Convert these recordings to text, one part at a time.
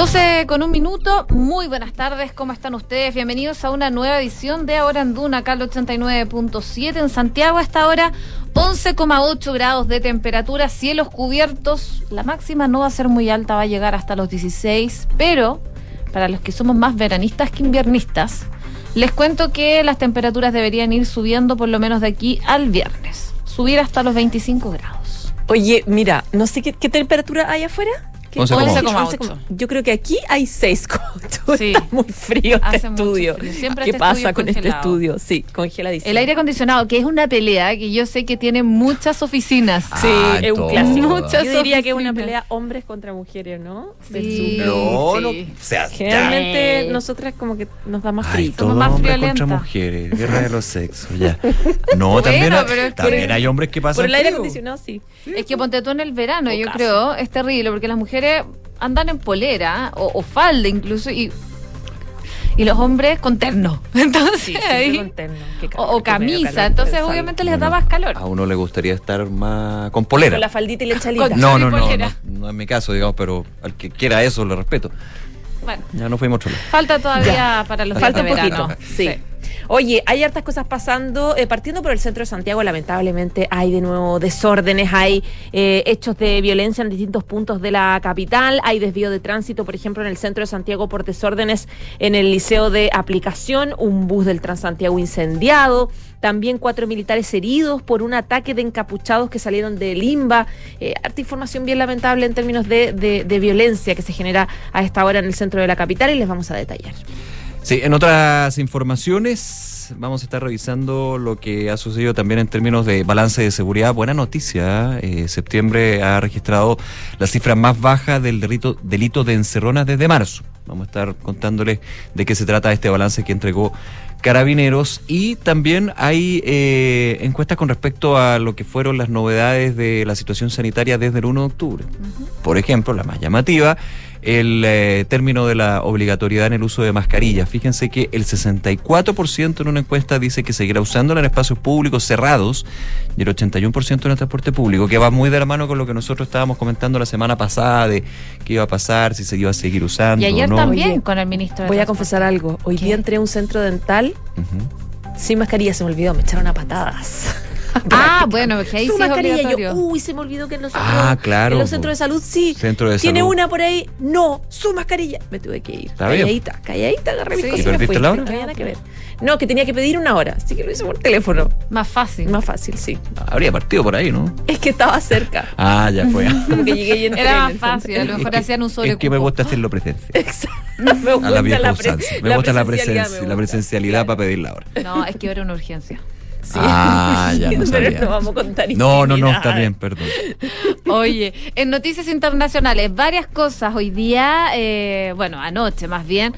12 con un minuto, muy buenas tardes, ¿cómo están ustedes? Bienvenidos a una nueva edición de Ahora en Duna, acá al 89.7 en Santiago, a esta hora 11,8 grados de temperatura, cielos cubiertos, la máxima no va a ser muy alta, va a llegar hasta los 16, pero para los que somos más veranistas que inviernistas, les cuento que las temperaturas deberían ir subiendo por lo menos de aquí al viernes, subir hasta los 25 grados. Oye, mira, no sé qué, qué temperatura hay afuera. ¿Qué? 11,8. 11,8. Yo creo que aquí hay 6. Sí. Está muy frío este Hace mucho estudio. frío. Siempre ¿Qué este pasa estudio con este congelado. estudio? Sí, congeladísimo. El aire acondicionado, que es una pelea que yo sé que tiene muchas oficinas. Sí, Ah, es un todo. clásico. Muchas Yo diría que es una oficinas. pelea hombres contra mujeres, ¿no? Sí. No, Sí. no. O sea, Generalmente Ya. nosotras como que nos da más Ay, frío. todo Somos más hombre friolentas. contra mujeres, guerra de los sexos, ya. No, Bueno, también, hay- pero también hay hombres que pasan Por el aire acondicionado, sí. Es que ponte tú en el verano, yo Ocaso. creo, es terrible, porque las mujeres andan en polera o, o falda incluso y, y los hombres con terno. Entonces, Sí, ahí- con terno. Qué o, camisa, calor, entonces obviamente les da Bueno, más calor. A uno le gustaría estar más con polera. Con la faldita y la chalita. Con- No, no, no, no, no es mi caso, digamos, pero al que quiera eso le respeto. Bueno, Ya no fuimos lado. falta todavía para los Falta un poquito. verano. Sí. Oye, hay hartas cosas pasando. eh, partiendo por el centro de Santiago, lamentablemente hay de nuevo desórdenes, hay eh, hechos de violencia en distintos puntos de la capital, hay desvío de tránsito, por ejemplo, en el centro de Santiago por desórdenes en el liceo de aplicación, un bus del Transantiago incendiado. También cuatro militares heridos por un ataque de encapuchados que salieron de Limba. Eh, información bien lamentable en términos de- de violencia que se genera a esta hora en el centro de la capital y les vamos a detallar. Sí, en otras informaciones vamos a estar revisando lo que ha sucedido también en términos de balance de seguridad. Buena noticia, eh, septiembre ha registrado la cifra más baja del delito, delito de encerronas desde marzo. Vamos a estar contándoles de qué se trata este balance que entregó Carabineros y también hay eh, encuestas con respecto a lo que fueron las novedades de la situación sanitaria desde el 1 de octubre. Por ejemplo, la más llamativa, el eh, término de la obligatoriedad en el uso de mascarillas. Fíjense que el 64% en una encuesta dice que seguirá usándola en espacios públicos cerrados y el 81% en el transporte público, que va muy de la mano con lo que nosotros estábamos comentando la semana pasada de qué iba a pasar, si se iba a seguir usando Y ayer o no. también Oye, con el ministro de Voy a confesar algo. Hoy ¿Qué? día entré a un centro dental sin mascarilla, se me olvidó, me echaron a patadas. Ah, bueno, porque ahí Su sí mascarilla, yo, uy, se me olvidó que en los, Ah, centros- claro, en los centros de salud sí. Centro de Tiene salud. una por ahí, no, su mascarilla. Me tuve que ir. Está bien. calladita, calladita, agarré mis Sí. cosas ¿Y me perdiste fui. la hora? No había nada que ver. No, que tenía que pedir una hora, así que lo hice por teléfono. Más fácil. Más fácil, sí. Habría partido por ahí, ¿no? Es que estaba cerca. Ah, ya fue. Como que llegué y entré Era más fácil, a lo mejor Es que- hacían un sobre Es que me gusta hacerlo presencia. Exacto. Me gusta A la vieja la, pre- usanza. Me gusta la, presencialidad, presencia, la presencialidad para pedir la hora. No, es que era una urgencia. Sí. Ah, ya no Pero sabía. no vamos a contar No, no, no, está bien, perdón. Oye, en noticias internacionales, varias cosas. Hoy día, eh, bueno, anoche más bien,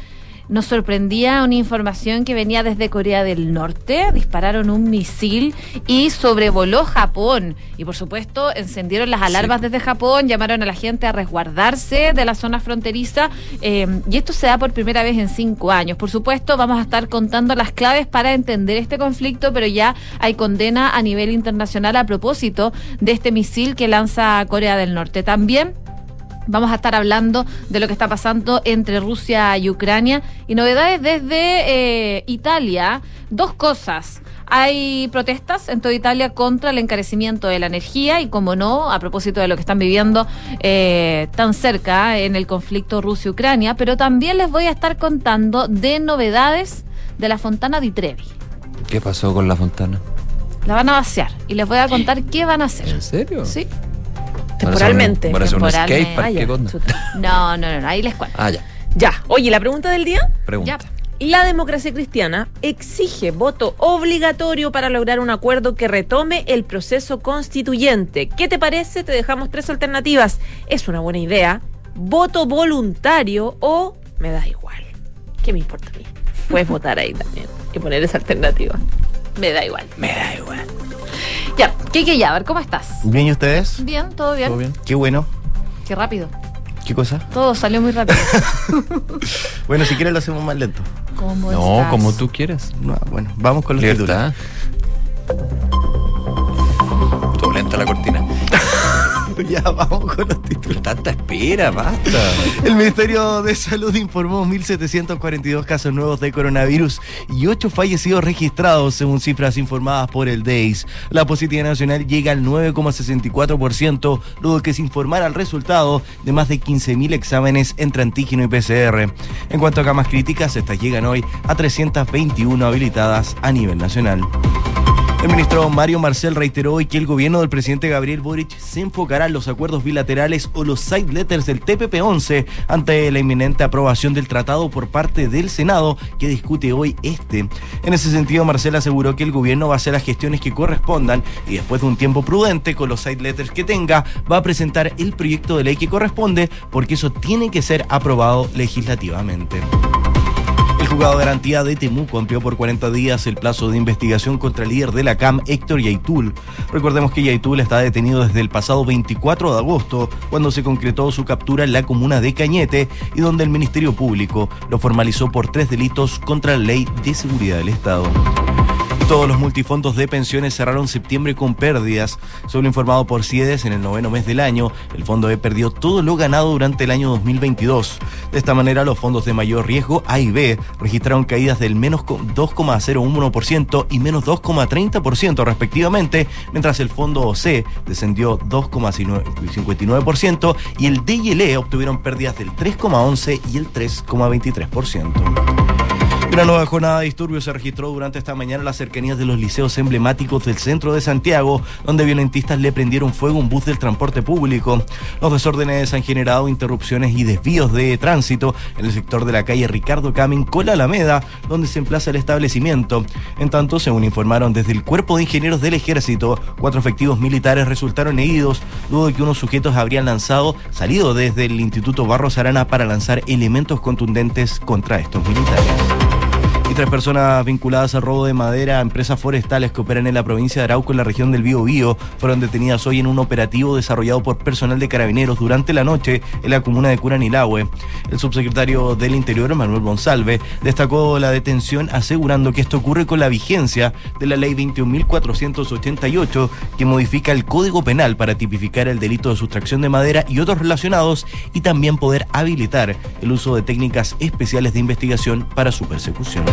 nos sorprendía una información que venía desde Corea del Norte. Dispararon un misil y sobrevoló Japón. Y por supuesto, encendieron las alarmas desde Japón, llamaron a la gente a resguardarse de la zona fronteriza. eh, y esto se da por primera vez en cinco años. Por supuesto, vamos a estar contando las claves para entender este conflicto, pero ya hay condena a nivel internacional a propósito de este misil que lanza Corea del Norte. También Vamos a estar hablando de lo que está pasando entre Rusia y Ucrania y novedades desde eh, Italia. Dos cosas. Hay protestas en toda Italia contra el encarecimiento de la energía y, como no, a propósito de lo que están viviendo eh, tan cerca en el conflicto Rusia-Ucrania, pero también les voy a estar contando de novedades de la Fontana di Trevi. ¿Qué pasó con la fontana? La van a vaciar y les voy a contar qué van a hacer. ¿En serio? Sí. Temporalmente. Para hacer un Temporalmente. skate park, Ah, ¿qué ya, no, no, no, ahí les cuento. Ah, ya. Ya, oye, la pregunta del día. Pregunta. Ya. La democracia cristiana exige voto obligatorio para lograr un acuerdo que retome el proceso constituyente. ¿Qué te parece? Te dejamos tres alternativas. Es una buena idea. Voto voluntario o me da igual. ¿Qué me importa a mí? Puedes votar ahí también y poner esa alternativa. Me da igual. Me da igual. Ya, Kike Yaver, ¿cómo estás? Bien, ¿y ustedes? Bien, todo bien. ¿Todo bien? Qué bueno. Qué rápido. ¿Qué cosa? Todo salió muy rápido. Bueno, si quieres lo hacemos más lento. ¿Cómo No, estás? como tú quieras. No, bueno, vamos con los titulares. Libertad. Todo lenta la cortina. ya vamos con los títulos. Tanta espera, basta. El Ministerio de Salud informó 1.742 casos nuevos de coronavirus y 8 fallecidos registrados, según cifras informadas por el DEIS. La positividad nacional llega al 9,64%, luego de que se informara el resultado de más de 15.000 exámenes entre antígeno y PCR. En cuanto a camas críticas, estas llegan hoy a 321 habilitadas a nivel nacional. El ministro Mario Marcel reiteró hoy que el gobierno del presidente Gabriel Boric se enfocará en los acuerdos bilaterales o los side letters del TPP-11 ante la inminente aprobación del tratado por parte del Senado que discute hoy este. En ese sentido, Marcel aseguró que el gobierno va a hacer las gestiones que correspondan y después de un tiempo prudente con los side letters que tenga, va a presentar el proyecto de ley que corresponde porque eso tiene que ser aprobado legislativamente. Juzgado de garantía de Temuco amplió por 40 días el plazo de investigación contra el líder de la CAM, Héctor Yaitul. Recordemos que Yaitul está detenido desde el pasado 24 de agosto, cuando se concretó su captura en la comuna de Cañete y donde el Ministerio Público lo formalizó por tres delitos contra la ley de seguridad del Estado. Todos los multifondos de pensiones cerraron septiembre con pérdidas. Solo informado por CIEDES en el noveno mes del año, el fondo E perdió todo lo ganado durante el año 2022. De esta manera, los fondos de mayor riesgo A y B registraron caídas del menos 2,01% y menos 2,30% respectivamente, mientras el fondo C descendió 2,59% y el D y el E obtuvieron pérdidas del 3,11 y el 3,23%. Una nueva jornada de disturbios se registró durante esta mañana en las cercanías de los liceos emblemáticos del centro de Santiago, donde violentistas le prendieron fuego a un bus del transporte público. Los desórdenes han generado interrupciones y desvíos de tránsito en el sector de la calle Ricardo Camin con la Alameda, donde se emplaza el establecimiento. En tanto, según informaron desde el Cuerpo de Ingenieros del Ejército, cuatro efectivos militares resultaron heridos luego de que unos sujetos habrían lanzado, salido desde el Instituto Barros Arana para lanzar elementos contundentes contra estos militares y tres personas vinculadas al robo de madera a empresas forestales que operan en la provincia de Arauco en la región del Bío Bío fueron detenidas hoy en un operativo desarrollado por personal de carabineros durante la noche en la comuna de Curanilahue. El subsecretario del Interior, Manuel Monsalve, destacó la detención asegurando que esto ocurre con la vigencia de la ley 21.488 que modifica el Código Penal para tipificar el delito de sustracción de madera y otros relacionados y también poder habilitar el uso de técnicas especiales de investigación para su persecución.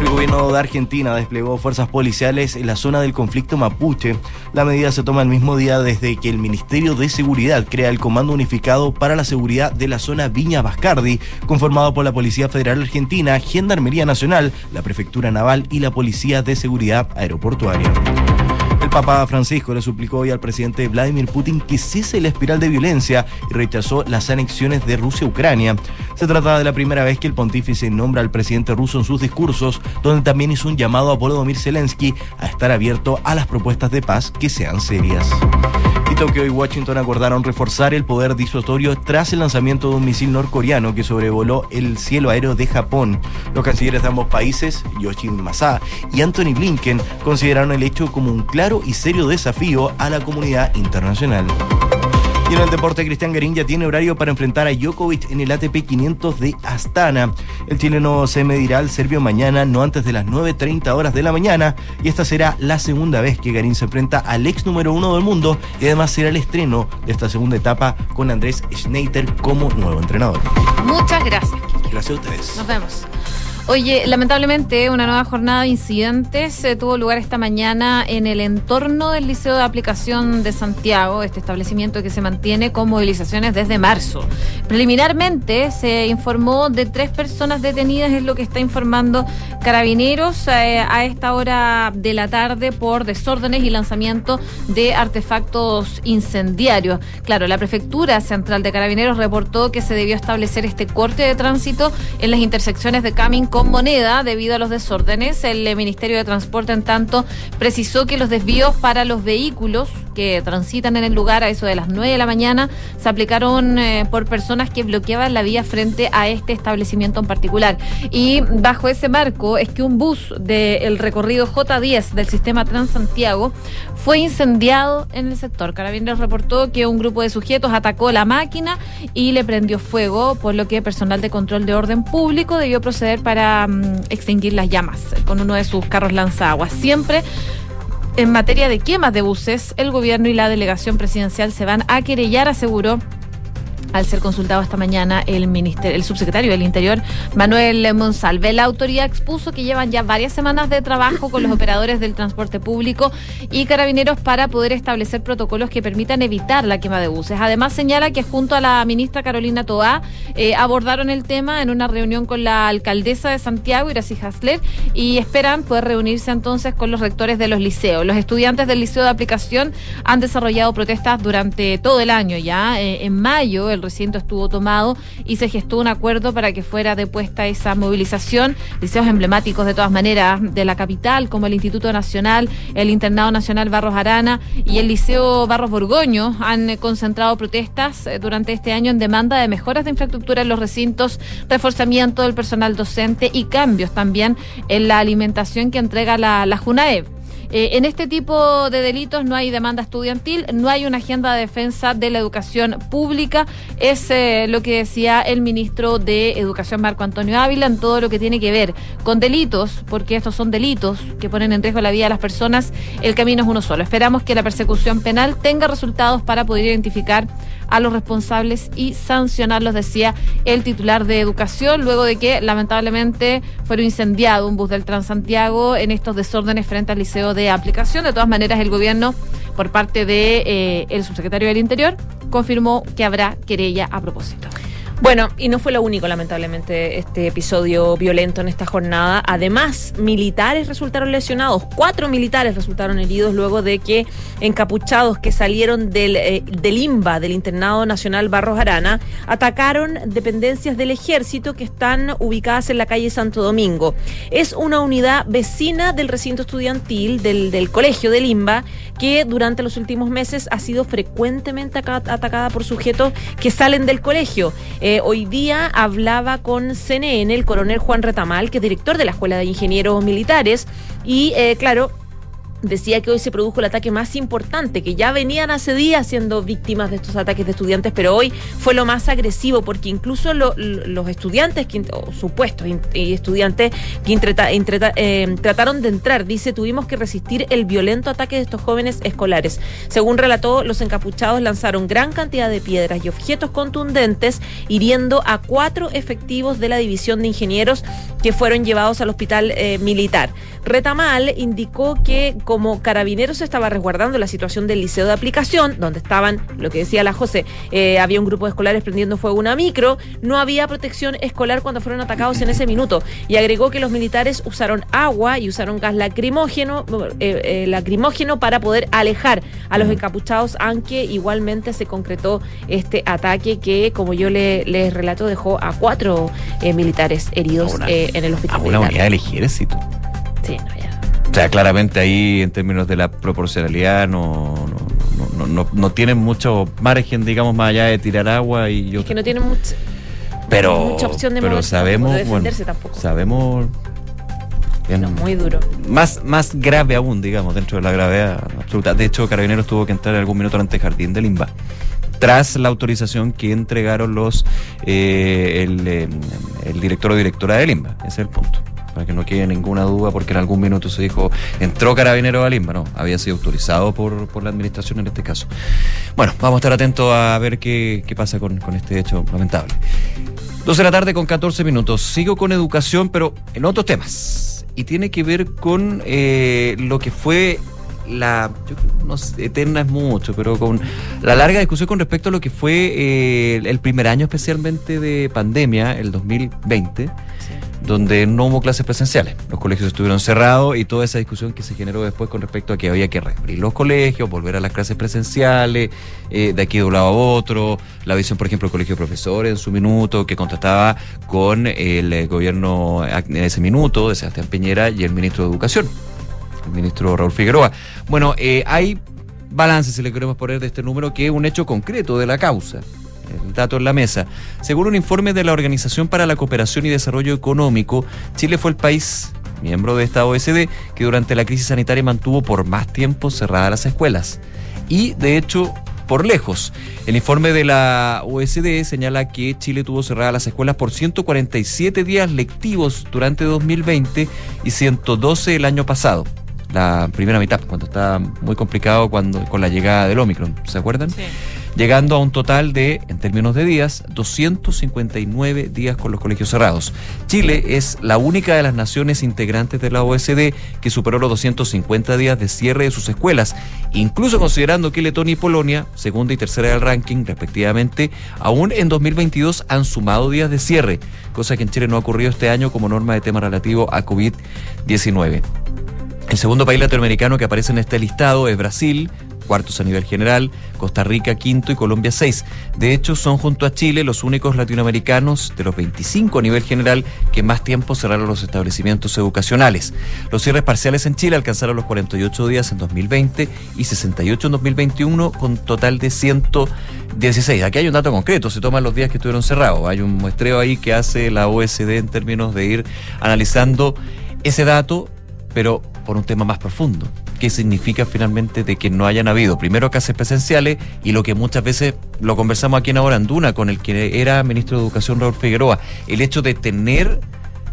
El gobierno de Argentina desplegó fuerzas policiales en la zona del conflicto mapuche. La medida se toma el mismo día desde que el Ministerio de Seguridad crea el Comando Unificado para la Seguridad de la zona Viña Bascardi, conformado por la Policía Federal Argentina, Gendarmería Nacional, la Prefectura Naval y la Policía de Seguridad Aeroportuaria. Papa Francisco le suplicó hoy al presidente Vladimir Putin que cese la espiral de violencia y rechazó las anexiones de Rusia a Ucrania. Se trata de la primera vez que el pontífice nombra al presidente ruso en sus discursos, donde también hizo un llamado a Volodymyr Zelensky a estar abierto a las propuestas de paz que sean serias. Y Tokio y Washington acordaron reforzar el poder disuasorio tras el lanzamiento de un misil norcoreano que sobrevoló el cielo aéreo de Japón. Los cancilleres de ambos países, Yoshin Masa y Anthony Blinken, consideraron el hecho como un claro y serio desafío a la comunidad internacional. Y en el deporte, Cristian Garín ya tiene horario para enfrentar a Djokovic en el ATP 500 de Astana. El chileno se medirá al serbio mañana, no antes de las 9.30 horas de la mañana, y esta será la segunda vez que Garín se enfrenta al ex número uno del mundo, y además será el estreno de esta segunda etapa con Andrés Schneider como nuevo entrenador. Muchas gracias. Gracias a ustedes. Nos vemos. Oye, lamentablemente una nueva jornada de incidentes eh, tuvo lugar esta mañana en el entorno del Liceo de Aplicación de Santiago, este establecimiento que se mantiene con movilizaciones desde marzo. Preliminarmente se informó de tres personas detenidas, es lo que está informando Carabineros eh, a esta hora de la tarde por desórdenes y lanzamiento de artefactos incendiarios. Claro, la Prefectura Central de Carabineros reportó que se debió establecer este corte de tránsito en las intersecciones de Camin con moneda debido a los desórdenes. El eh, Ministerio de Transporte, en tanto, precisó que los desvíos para los vehículos que transitan en el lugar a eso de las 9 de la mañana se aplicaron eh, por personas que bloqueaban la vía frente a este establecimiento en particular. Y bajo ese marco es que un bus del recorrido J10 del sistema Transantiago fue incendiado en el sector. Carabineros reportó que un grupo de sujetos atacó la máquina y le prendió fuego, por lo que personal de control de orden público debió proceder para mm, extinguir las llamas con uno de sus carros lanzaguas. Siempre en materia de quemas de buses, el gobierno y la delegación presidencial se van a querellar, aseguró al ser consultado esta mañana el, ministerio, el subsecretario del Interior, Manuel Monsalve. La autoridad expuso que llevan ya varias semanas de trabajo con los operadores del transporte público y carabineros para poder establecer protocolos que permitan evitar la quema de buses. Además, señala que junto a la ministra Carolina Toá eh, abordaron el tema en una reunión con la alcaldesa de Santiago, Iracy Hasler, y esperan poder reunirse entonces con los rectores de los liceos. Los estudiantes del liceo de aplicación han desarrollado protestas durante todo el año ya. Eh, en mayo, el recinto estuvo tomado y se gestó un acuerdo para que fuera depuesta esa movilización. Liceos emblemáticos de todas maneras de la capital, como el Instituto Nacional, el Internado Nacional Barros Arana y el Liceo Barros Borgoño, han concentrado protestas eh, durante este año en demanda de mejoras de infraestructura en los recintos, reforzamiento del personal docente y cambios también en la alimentación que entrega la, la. Eh, en este tipo de delitos no hay demanda estudiantil, no hay una agenda de defensa de la educación pública. Es eh, lo que decía el ministro de Educación, Marco Antonio Ávila, en todo lo que tiene que ver con delitos, porque estos son delitos que ponen en riesgo la vida de las personas. El camino es uno solo. Esperamos que la persecución penal tenga resultados para poder identificar a los responsables y sancionarlos, decía el titular de Educación, luego de que lamentablemente fueron incendiado un bus del Transantiago en estos desórdenes frente al Liceo de Aplicación. De todas maneras, el gobierno, por parte de eh, el subsecretario del Interior, confirmó que habrá querella a propósito. Bueno, y no fue lo único, lamentablemente, este episodio violento en esta jornada. Además, militares resultaron lesionados. Cuatro militares resultaron heridos luego de que encapuchados que salieron del, eh, del IMBA, del Internado Nacional Barros Arana, atacaron dependencias del ejército que están ubicadas en la calle Santo Domingo. Es una unidad vecina del recinto estudiantil del, del colegio del IMBA que durante los últimos meses ha sido frecuentemente atacada por sujetos que salen del colegio. Eh, hoy día hablaba con CNN el coronel Juan Retamal, que es director de la Escuela de Ingenieros Militares, y eh, claro, decía que hoy se produjo el ataque más importante, que ya venían hace días siendo víctimas de estos ataques de estudiantes, pero hoy fue lo más agresivo, porque incluso los estudiantes, o supuestos estudiantes que eh, trataron de entrar, dice, tuvimos que resistir el violento ataque de estos jóvenes escolares. Según relató, los encapuchados lanzaron gran cantidad de piedras y objetos contundentes, hiriendo a cuatro efectivos de la División de Ingenieros que fueron llevados al hospital eh, militar. Retamal indicó que como carabineros estaba resguardando la situación del liceo de aplicación, donde estaban, lo que decía la José, eh, había un grupo de escolares prendiendo fuego a una micro, no había protección escolar cuando fueron atacados en ese minuto. Y agregó que los militares usaron agua y usaron gas lacrimógeno, eh, eh, lacrimógeno para poder alejar a los encapuchados, aunque igualmente se concretó este ataque que, como yo les le relato, dejó a cuatro militares heridos en el hospital. A una unidad del ejército. Sí, no. O sea, claramente ahí en términos de la proporcionalidad no, no, no, no, tienen mucho margen, digamos, más allá de tirar agua y yo. Es que no tienen mucha, pero, mucha opción de pero moverse, sabemos, de bueno, defenderse tampoco. sabemos bien, No, muy duro. más, más grave aún, digamos, dentro de la gravedad absoluta. De hecho, Carabineros tuvo que entrar algún minuto ante el jardín del IMBA. Tras la autorización que entregaron los eh, el, eh, el director o directora del IMBA. Ese es el punto. Para que no quede ninguna duda, porque en algún minuto se dijo, entró Carabinero al IMBA. No, había sido autorizado por, por la administración en este caso. Bueno, vamos a estar atentos a ver qué, qué pasa con, con este hecho lamentable. 12 de la tarde con 14 minutos. Sigo con educación, pero en otros temas. Y tiene que ver con eh, lo que fue la. Yo no sé, eterna es mucho, pero con la larga discusión con respecto a lo que fue eh, el primer año, especialmente de pandemia, el 2020. Donde no hubo clases presenciales. Los colegios estuvieron cerrados y toda esa discusión que se generó después con respecto a que había que reabrir los colegios, volver a las clases presenciales, eh, de aquí de un lado a otro. La visión, por ejemplo, del Colegio de Profesores en su minuto, que contrastaba con el eh, gobierno en ese minuto de Sebastián Piñera y el ministro de Educación, el ministro Raúl Figueroa. Bueno, eh, hay balance, si le queremos poner, de este número, que es un hecho concreto de la causa. El dato en la mesa. Según un informe de la Organización para la Cooperación y Desarrollo Económico, Chile fue el país miembro de esta OSD que durante la crisis sanitaria mantuvo por más tiempo cerradas las escuelas. Y, de hecho, por lejos. El informe de la OSD señala que Chile tuvo cerradas las escuelas por 147 días lectivos durante 2020 y 112 el año pasado. la primera mitad, cuando estaba muy complicado cuando con la llegada del Omicron, ¿se acuerdan? Sí. Llegando a un total de, en términos de días, 259 días con los colegios cerrados. Chile es la única de las naciones integrantes de la OSD que superó los 250 días de cierre de sus escuelas, incluso considerando que Letonia y Polonia, segunda y tercera del ranking respectivamente, aún en 2022 han sumado días de cierre, cosa que en Chile no ha ocurrido este año como norma de tema relativo a COVID-19. El segundo país latinoamericano que aparece en este listado es Brasil, cuartos a nivel general, Costa Rica quinto y Colombia seis. De hecho, son junto a Chile los únicos latinoamericanos de los 25 a nivel general que más tiempo cerraron los establecimientos educacionales. Los cierres parciales en Chile alcanzaron los 48 días en 2020 y 68 en 2021 con total de 116. Aquí hay un dato concreto, se toman los días que estuvieron cerrados. Hay un muestreo ahí que hace la OSD en términos de ir analizando ese dato, pero por un tema más profundo. ¿Qué significa finalmente de que no hayan habido primero clases presenciales y lo que muchas veces lo conversamos aquí en Anduna con el que era ministro de Educación Raúl Figueroa, el hecho de tener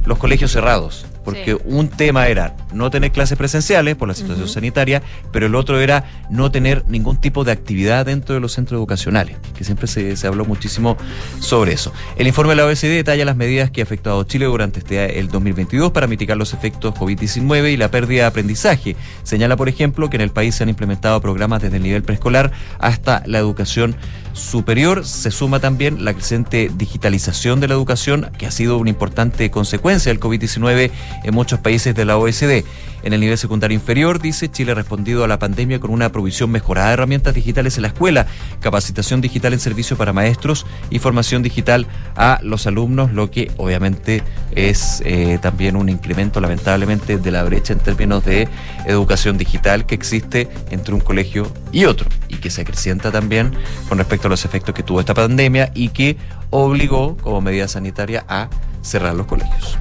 los colegios cerrados? Porque Sí. un tema era no tener clases presenciales por la situación sanitaria, pero el otro era no tener ningún tipo de actividad dentro de los centros educacionales, que siempre se, se habló muchísimo sobre eso. El informe de la OECD detalla las medidas que ha afectado a Chile durante este, el 2022 para mitigar los efectos COVID-19 y la pérdida de aprendizaje. Señala, por ejemplo, que en el país se han implementado programas desde el nivel preescolar hasta la educación superior. Se suma también la creciente digitalización de la educación, que ha sido una importante consecuencia del COVID-19 en muchos países de la OECD. En el nivel secundario inferior, dice, Chile ha respondido a la pandemia con una provisión mejorada de herramientas digitales en la escuela, capacitación digital en servicio para maestros y formación digital a los alumnos, lo que obviamente es eh, también un incremento lamentablemente de la brecha en términos de educación digital que existe entre un colegio y otro y que se acrecienta también con respecto a los efectos que tuvo esta pandemia y que obligó como medida sanitaria a cerrar los colegios.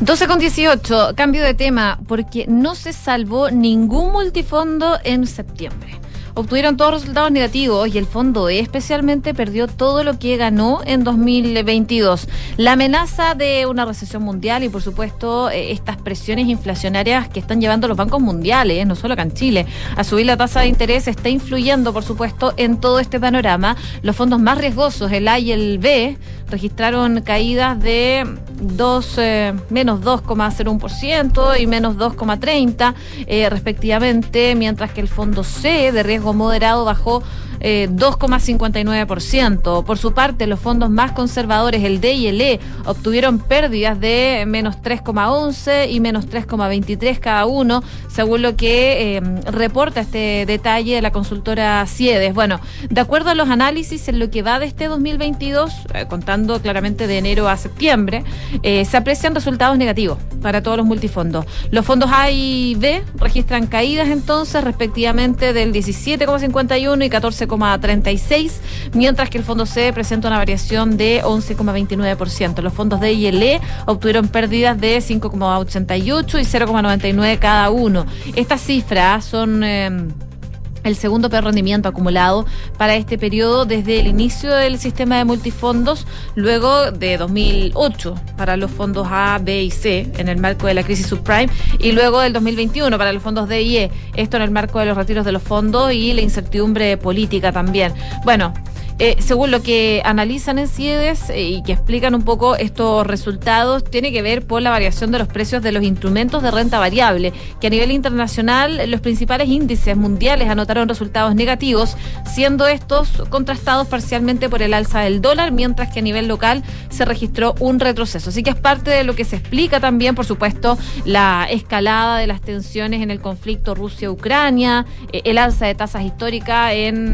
12 con 18, cambio de tema, porque no se salvó ningún multifondo en septiembre. Obtuvieron todos resultados negativos y el fondo E especialmente perdió todo lo que ganó en 2022. La amenaza de una recesión mundial y por supuesto eh, estas presiones inflacionarias que están llevando los bancos mundiales, no solo acá en Chile, a subir la tasa de interés está influyendo por supuesto en todo este panorama. Los fondos más riesgosos, el A y el B, registraron caídas de 2, eh, menos 2,01% y menos 2,30% eh, respectivamente, mientras que el fondo C de riesgo moderado bajó eh, 2,59%. Por su parte, los fondos más conservadores, el D y el E, obtuvieron pérdidas de menos 3,11 y menos 3,23 cada uno, según lo que eh, reporta este detalle de la consultora Ciedes. Bueno, de acuerdo a los análisis, en lo que va de este 2022, eh, contando claramente de enero a septiembre, eh, se aprecian resultados negativos para todos los multifondos. Los fondos A y B registran caídas entonces respectivamente del 17,51 y 14,36, mientras que el fondo C presenta una variación de 11,29%. Los fondos D y el obtuvieron pérdidas de 5,88 y 0,99 cada uno. Estas cifras son... eh, el segundo peor rendimiento acumulado para este periodo desde el inicio del sistema de multifondos, luego de 2008 para los fondos A, B y C en el marco de la crisis subprime y luego del 2021 para los fondos D y E, esto en el marco de los retiros de los fondos y la incertidumbre política también. Bueno, eh, según lo que analizan en CIEDES eh, y que explican un poco estos resultados, tiene que ver por la variación de los precios de los instrumentos de renta variable, que a nivel internacional los principales índices mundiales anotaron resultados negativos, siendo estos contrastados parcialmente por el alza del dólar, mientras que a nivel local se registró un retroceso. Así que es parte de lo que se explica también, por supuesto, la escalada de las tensiones en el conflicto Rusia-Ucrania, eh, el alza de tasas históricas en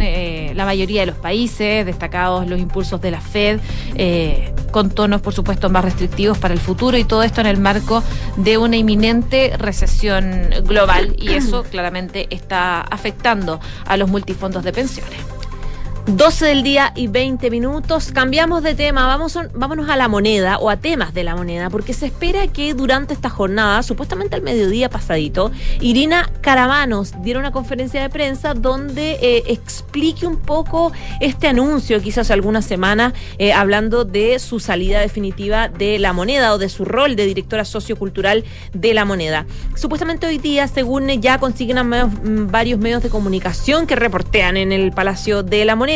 la mayoría de los países, destacados los impulsos de la Fed, eh, con tonos, por supuesto, más restrictivos para el futuro y todo esto en el marco de una inminente recesión global y eso claramente está afectando a los multifondos de pensiones. 12 del día y 20 minutos. Cambiamos de tema, vamos vámonos a la moneda o a temas de la moneda, porque se espera que durante esta jornada, supuestamente al mediodía pasadito, Irina Caramanos diera una conferencia de prensa donde eh, explique un poco este anuncio que hizo hace algunas semanas, eh, hablando de su salida definitiva de la moneda o de su rol de directora sociocultural de la moneda. Supuestamente hoy día, según ya consiguen mm, varios medios de comunicación que reportean en el Palacio de la Moneda,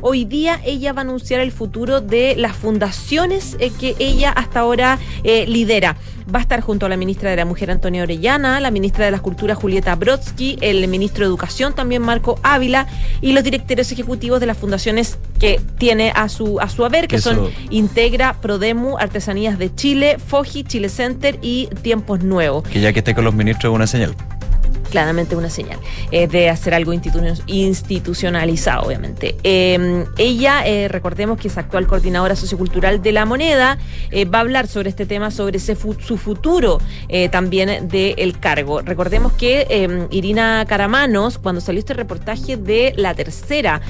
Hoy día ella va a anunciar el futuro de las fundaciones eh, que ella hasta ahora eh, lidera. Va a estar junto a la ministra de la Mujer Antonia Orellana, la ministra de las Culturas Julieta Brodsky, el ministro de Educación también Marco Ávila y los directores ejecutivos de las fundaciones que tiene a su a su haber, que son Integra, Prodemu, Artesanías de Chile, Foji, Chile Center y Tiempos Nuevos. Que ya que esté con los ministros es una señal claramente una señal eh, de hacer algo institucionalizado, obviamente. Em, ella, eh, recordemos que es actual coordinadora sociocultural de la moneda, eh, va a hablar sobre este tema, sobre su futuro también del cargo. Recordemos que em, Irina Caramanos, cuando salió este reportaje de la tercera,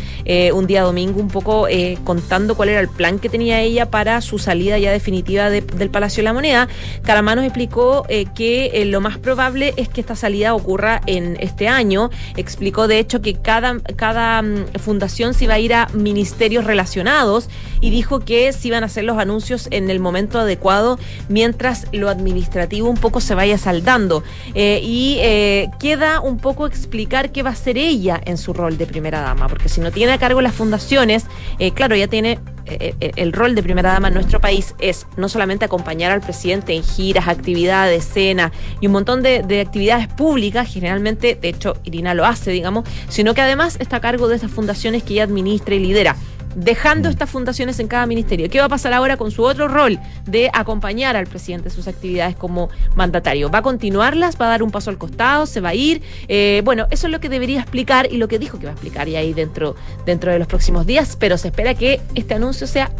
un día domingo, un poco contando cuál era el plan que tenía ella para su salida ya definitiva del Palacio de la Moneda, Caramanos explicó que lo más probable es que esta salida ocurra en este año. Explicó de hecho que cada, cada mm, fundación se iba a ir a ministerios relacionados y dijo que se iban a hacer los anuncios en el momento adecuado mientras lo administrativo un poco se vaya saldando. Eh, y eh, queda un poco explicar qué va a hacer ella en su rol de primera dama, porque si no tiene a cargo las fundaciones, eh, claro, ya tiene el rol de primera dama en nuestro país es no solamente acompañar al presidente en giras, actividades, cena y un montón de, actividades públicas, generalmente, de hecho, Irina lo hace, digamos, sino que además está a cargo de estas fundaciones que ella administra y lidera dejando mm. estas fundaciones en cada ministerio. ¿Qué va a pasar ahora con su otro rol de acompañar al presidente en sus actividades como mandatario? ¿Va a continuarlas? ¿Va a dar un paso al costado? ¿Se va a ir? Eh, bueno, eso es lo que debería explicar y lo que dijo que va a explicar y ahí dentro, dentro de los próximos días, pero se espera que este anuncio sea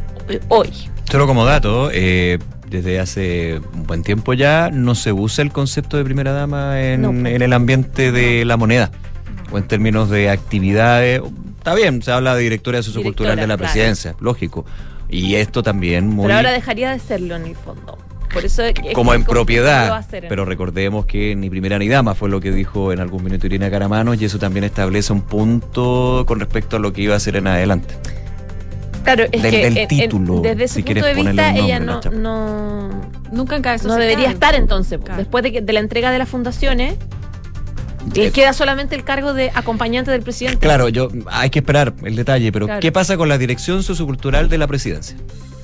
hoy. Solo como dato, eh, desde hace un buen tiempo ya no se usa el concepto de primera dama en, pues. en el ambiente de la moneda o en términos de actividades Está bien, se habla de directora sociocultural de la presidencia, lógico. Y esto también muy... Pero ahora dejaría de serlo en el fondo. Por eso como en propiedad. Pero recordemos que ni primera ni dama fue lo que dijo en algún minuto Irina Caramanos y eso también establece un punto con respecto a lo que iba a hacer en adelante. Claro, es que del título, desde su punto de vista ella no, nunca encabezó no debería estar entonces después de, que, de la entrega de las fundaciones le queda solamente el cargo de acompañante del presidente. Claro, yo hay que esperar el detalle, pero ¿qué pasa con la dirección sociocultural de la presidencia?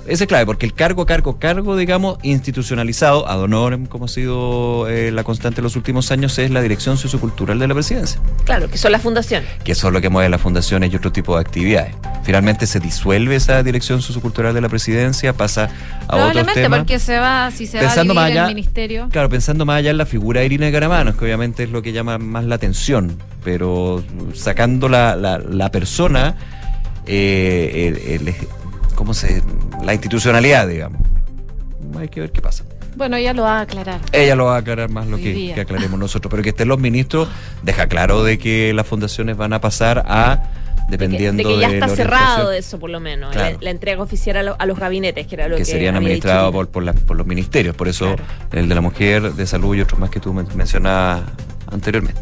Ese es clave, porque el cargo, cargo, cargo, digamos, institucionalizado, ad honorem, como ha sido eh, la constante en los últimos años, es la dirección sociocultural de la presidencia. Claro, que son las fundaciones. Que son lo que mueve las fundaciones y otro tipo de actividades. Finalmente se disuelve esa dirección sociocultural de la presidencia, pasa a otros temas. porque se va, si se pensando va a dividir el ministerio. Claro, pensando más allá en la figura de Irina Garamanos, que obviamente es lo que llama más la atención, pero sacando la, la, persona, eh, el cómo se la institucionalidad, digamos. Hay que ver qué pasa. Bueno, ella lo va a aclarar. Ella lo va a aclarar más lo que, aclaremos nosotros, pero que estén los ministros deja claro de que las fundaciones van a pasar a dependiendo de que ya está cerrado eso por lo menos la, entrega oficial a, los gabinetes que era lo que, que serían administrados por, por, los ministerios por eso el de la mujer de salud y otros más que tú mencionabas anteriormente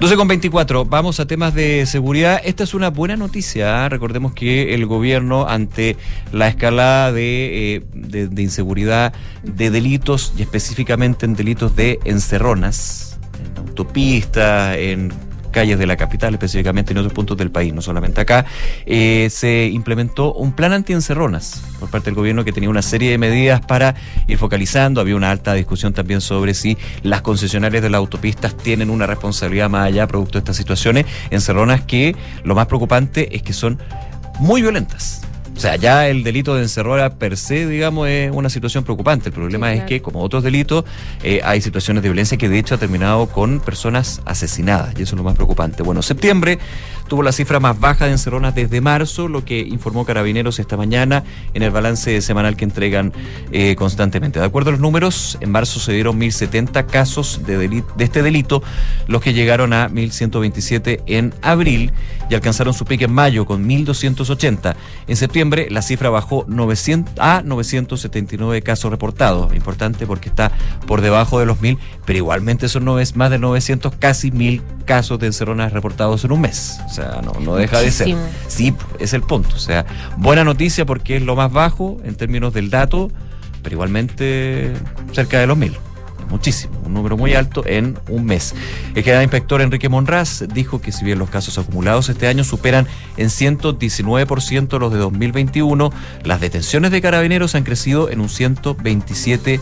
12 con 24, vamos a temas de seguridad. Esta es una buena noticia. ¿ah? Recordemos que el gobierno, ante la escalada de, eh, de, inseguridad, de delitos y específicamente en delitos de encerronas, en autopistas, en calles de la capital, específicamente en otros puntos del país, no solamente acá, eh, se implementó un plan anti-encerronas por parte del gobierno que tenía una serie de medidas para ir focalizando. Había una alta discusión también sobre si las concesionarias de las autopistas tienen una responsabilidad más allá producto de estas situaciones. Encerronas que lo más preocupante es que son muy violentas O sea, ya el delito de encerrora per se, digamos, es una situación preocupante. El problema Sí, es que, como otros delitos, eh, hay situaciones de violencia que de hecho ha terminado con personas asesinadas, y eso es lo más preocupante. Bueno, septiembre tuvo la cifra más baja de encerronas desde marzo, lo que informó Carabineros esta mañana en el balance semanal que entregan eh, constantemente. De acuerdo a los números, en marzo se dieron 1.070 casos de, deli- de este delito, los que llegaron a 1.127 en abril y alcanzaron su pique en mayo con 1.280. En septiembre la cifra bajó 900 a 979 casos reportados. Importante porque está por debajo de los 1.000, pero igualmente son más de 900, casi 1.000 casos de encerronas reportados en un mes. O sea, no, no deja de ser. Sí, es el punto. O sea, buena noticia porque es lo más bajo en términos del dato, pero igualmente cerca de los 1.000 muchísimo, un número muy alto en un mes. El general inspector Enrique Monraz dijo que si bien los casos acumulados este año superan en 119% los de 2021, las detenciones de carabineros han crecido en un 127%.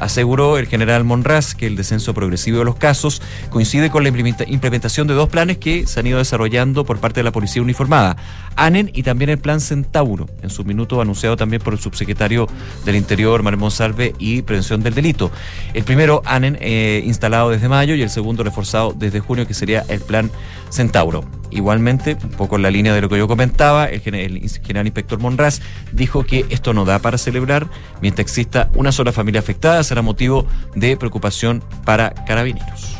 Aseguró el general Monraz que el descenso progresivo de los casos coincide con la implementa- implementación de dos planes que se han ido desarrollando por parte de la Policía Uniformada, ANEN y también el Plan Centauro, en su minuto anunciado también por el subsecretario del Interior, Manuel Monsalve, y Prevención del Delito. El primero, ANEN, eh, instalado desde mayo, y el segundo, reforzado desde junio, que sería el Plan Centauro. Igualmente, un poco en la línea de lo que yo comentaba, el gen- el general inspector Monraz dijo que esto no da para celebrar. Mientras exista una sola familia afectada, será motivo de preocupación para carabineros.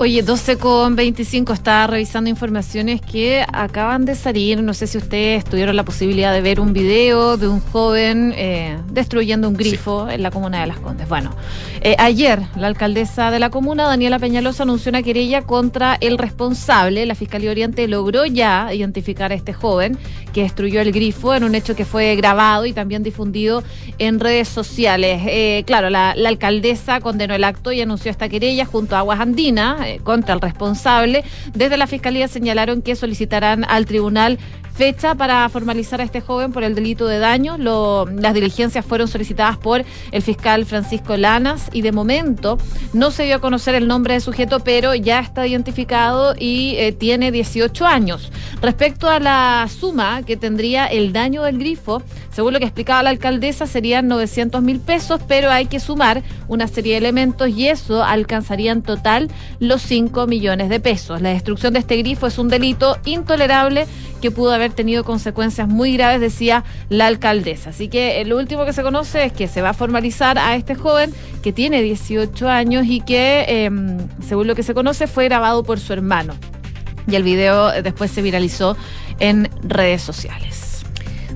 Oye, 12 con 25 está revisando informaciones que acaban de salir. No sé si ustedes tuvieron la posibilidad de ver un video de un joven eh, destruyendo un grifo en la comuna de Las Condes. Bueno, eh, ayer la alcaldesa de la comuna, Daniela Peñalosa, anunció una querella contra el responsable. La Fiscalía Oriente logró ya identificar a este joven que destruyó el grifo en un hecho que fue grabado y también difundido en redes sociales. Eh, claro, la, alcaldesa condenó el acto y anunció esta querella junto a Aguas Andinas eh, contra el responsable. Desde la Fiscalía señalaron que solicitarán al tribunal fecha para formalizar a este joven por el delito de daño. Lo- las diligencias fueron solicitadas por el fiscal Francisco Lanas y de momento no se dio a conocer el nombre del sujeto, pero ya está identificado y eh, tiene 18 años. Respecto a la suma que tendría el daño del grifo, según lo que explicaba la alcaldesa, serían 900 mil pesos, pero hay que sumar una serie de elementos y eso alcanzaría en total los 5 millones de pesos. La destrucción de este grifo es un delito intolerable que pudo haber tenido consecuencias muy graves, decía la alcaldesa. Así que eh, lo último que se conoce es que se va a formalizar a este joven que tiene 18 años y que, eh, según lo que se conoce, fue grabado por su hermano. Y el video eh, después se viralizó en redes sociales.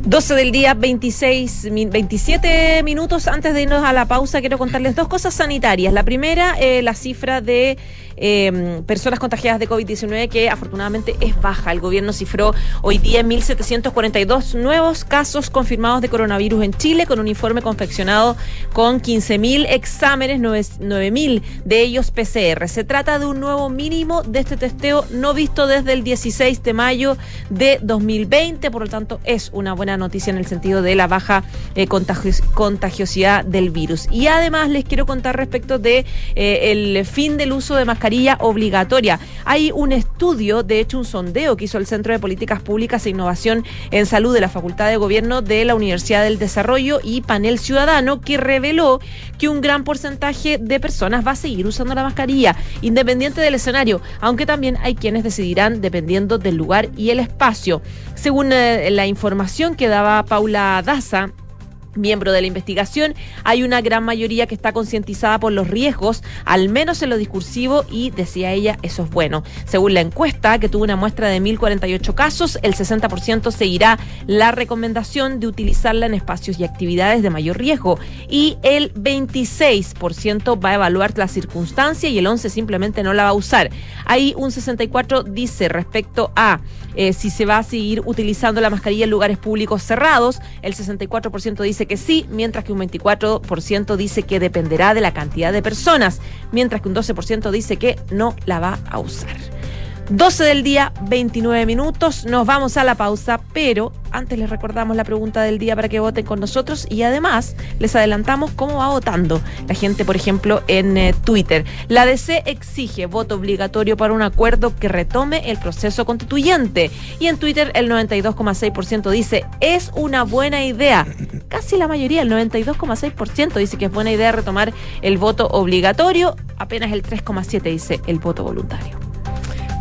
12 del día, 26, min- 27 minutos antes de irnos a la pausa, quiero contarles dos cosas sanitarias. La primera, eh, la cifra de eh, personas contagiadas de COVID-19 que afortunadamente es baja. El gobierno cifró hoy día en 1.742 nuevos casos confirmados de coronavirus en Chile con un informe confeccionado con 15.000 exámenes, 9.000 de ellos PCR. Se trata de un nuevo mínimo de este testeo no visto desde el 16 de mayo de 2020, por lo tanto es una buena noticia en el sentido de la baja eh, contagios- contagiosidad del virus. Y además les quiero contar respecto de eh, el fin del uso de obligatoria. Hay un estudio, de hecho un sondeo que hizo el Centro de Políticas Públicas e Innovación en Salud de la Facultad de Gobierno de la Universidad del Desarrollo y Panel Ciudadano que reveló que un gran porcentaje de personas va a seguir usando la mascarilla, independiente del escenario, aunque también hay quienes decidirán dependiendo del lugar y el espacio. Según eh, la información que daba Paula Daza, miembro de la investigación, hay una gran mayoría que está concientizada por los riesgos, al menos en lo discursivo, y decía ella, eso es bueno. Según la encuesta, que tuvo una muestra de 1.048 casos, el 60% seguirá la recomendación de utilizarla en espacios y actividades de mayor riesgo, y el 26% va a evaluar la circunstancia y el 11% simplemente no la va a usar. Hay un 64% dice respecto a eh, si se va a seguir utilizando la mascarilla en lugares públicos cerrados, el 64% dice que sí, mientras que un 24% dice que dependerá de la cantidad de personas, mientras que un 12% dice que no la va a usar. 12 del día, 29 minutos. Nos vamos a la pausa, pero antes les recordamos la pregunta del día para que voten con nosotros y además les adelantamos cómo va votando la gente, por ejemplo, en eh, Twitter. La DC exige voto obligatorio para un acuerdo que retome el proceso constituyente. Y en Twitter el 92,6% dice es una buena idea. Casi la mayoría, el 92,6% dice que es buena idea retomar el voto obligatorio. Apenas el 3,7% dice el voto voluntario.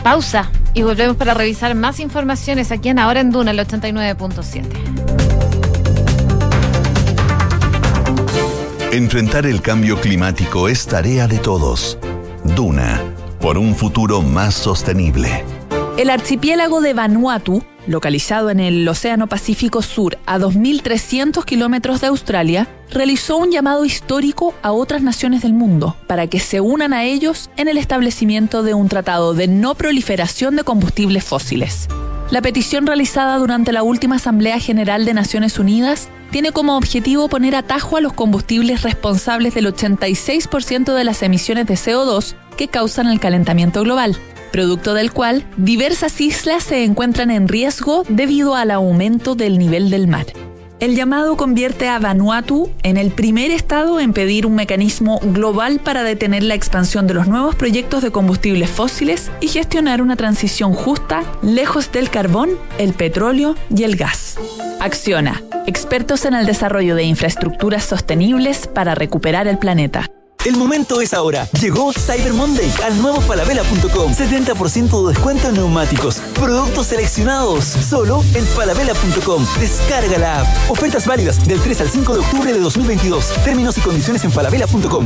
Pausa y volvemos para revisar más informaciones aquí en Ahora en Duna, el 89.7. Enfrentar el cambio climático es tarea de todos. Duna, por un futuro más sostenible. El archipiélago de Vanuatu, localizado en el Océano Pacífico Sur a 2.300 kilómetros de Australia, realizó un llamado histórico a otras naciones del mundo para que se unan a ellos en el establecimiento de un tratado de no proliferación de combustibles fósiles. La petición realizada durante la última Asamblea General de Naciones Unidas tiene como objetivo poner atajo a los combustibles responsables del 86% de las emisiones de CO2 que causan el calentamiento global, producto del cual diversas islas se encuentran en riesgo debido al aumento del nivel del mar. El llamado convierte a Vanuatu en el primer estado en pedir un mecanismo global para detener la expansión de los nuevos proyectos de combustibles fósiles y gestionar una transición justa lejos del carbón, el petróleo y el gas. Acciona, expertos en el desarrollo de infraestructuras sostenibles para recuperar el planeta. El momento es ahora. Llegó Cyber Monday al nuevo falabella.com. 70% de descuento en neumáticos. Productos seleccionados. Solo en falabella.com. Descarga la app. Ofertas válidas del 3 al 5 de octubre de 2022. Términos y condiciones en falabella.com.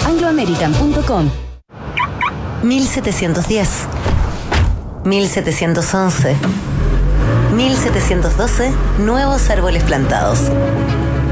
chile.angloamerican.com. 1710, 1711, 1712, nuevos árboles plantados.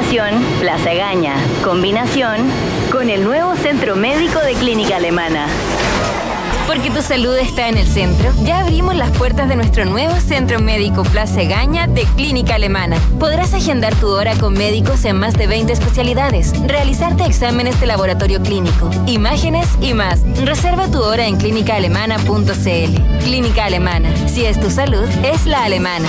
Estación Plaza Gaña. Combinación con el nuevo Centro Médico de Clínica Alemana. Porque tu salud está en el centro, ya abrimos las puertas de nuestro nuevo Centro Médico Plaza Gaña de Clínica Alemana. Podrás agendar tu hora con médicos en más de 20 especialidades, realizarte exámenes de laboratorio clínico, imágenes y más. Reserva tu hora en clínicaalemana.cl. Clínica Alemana. Si es tu salud, es la alemana.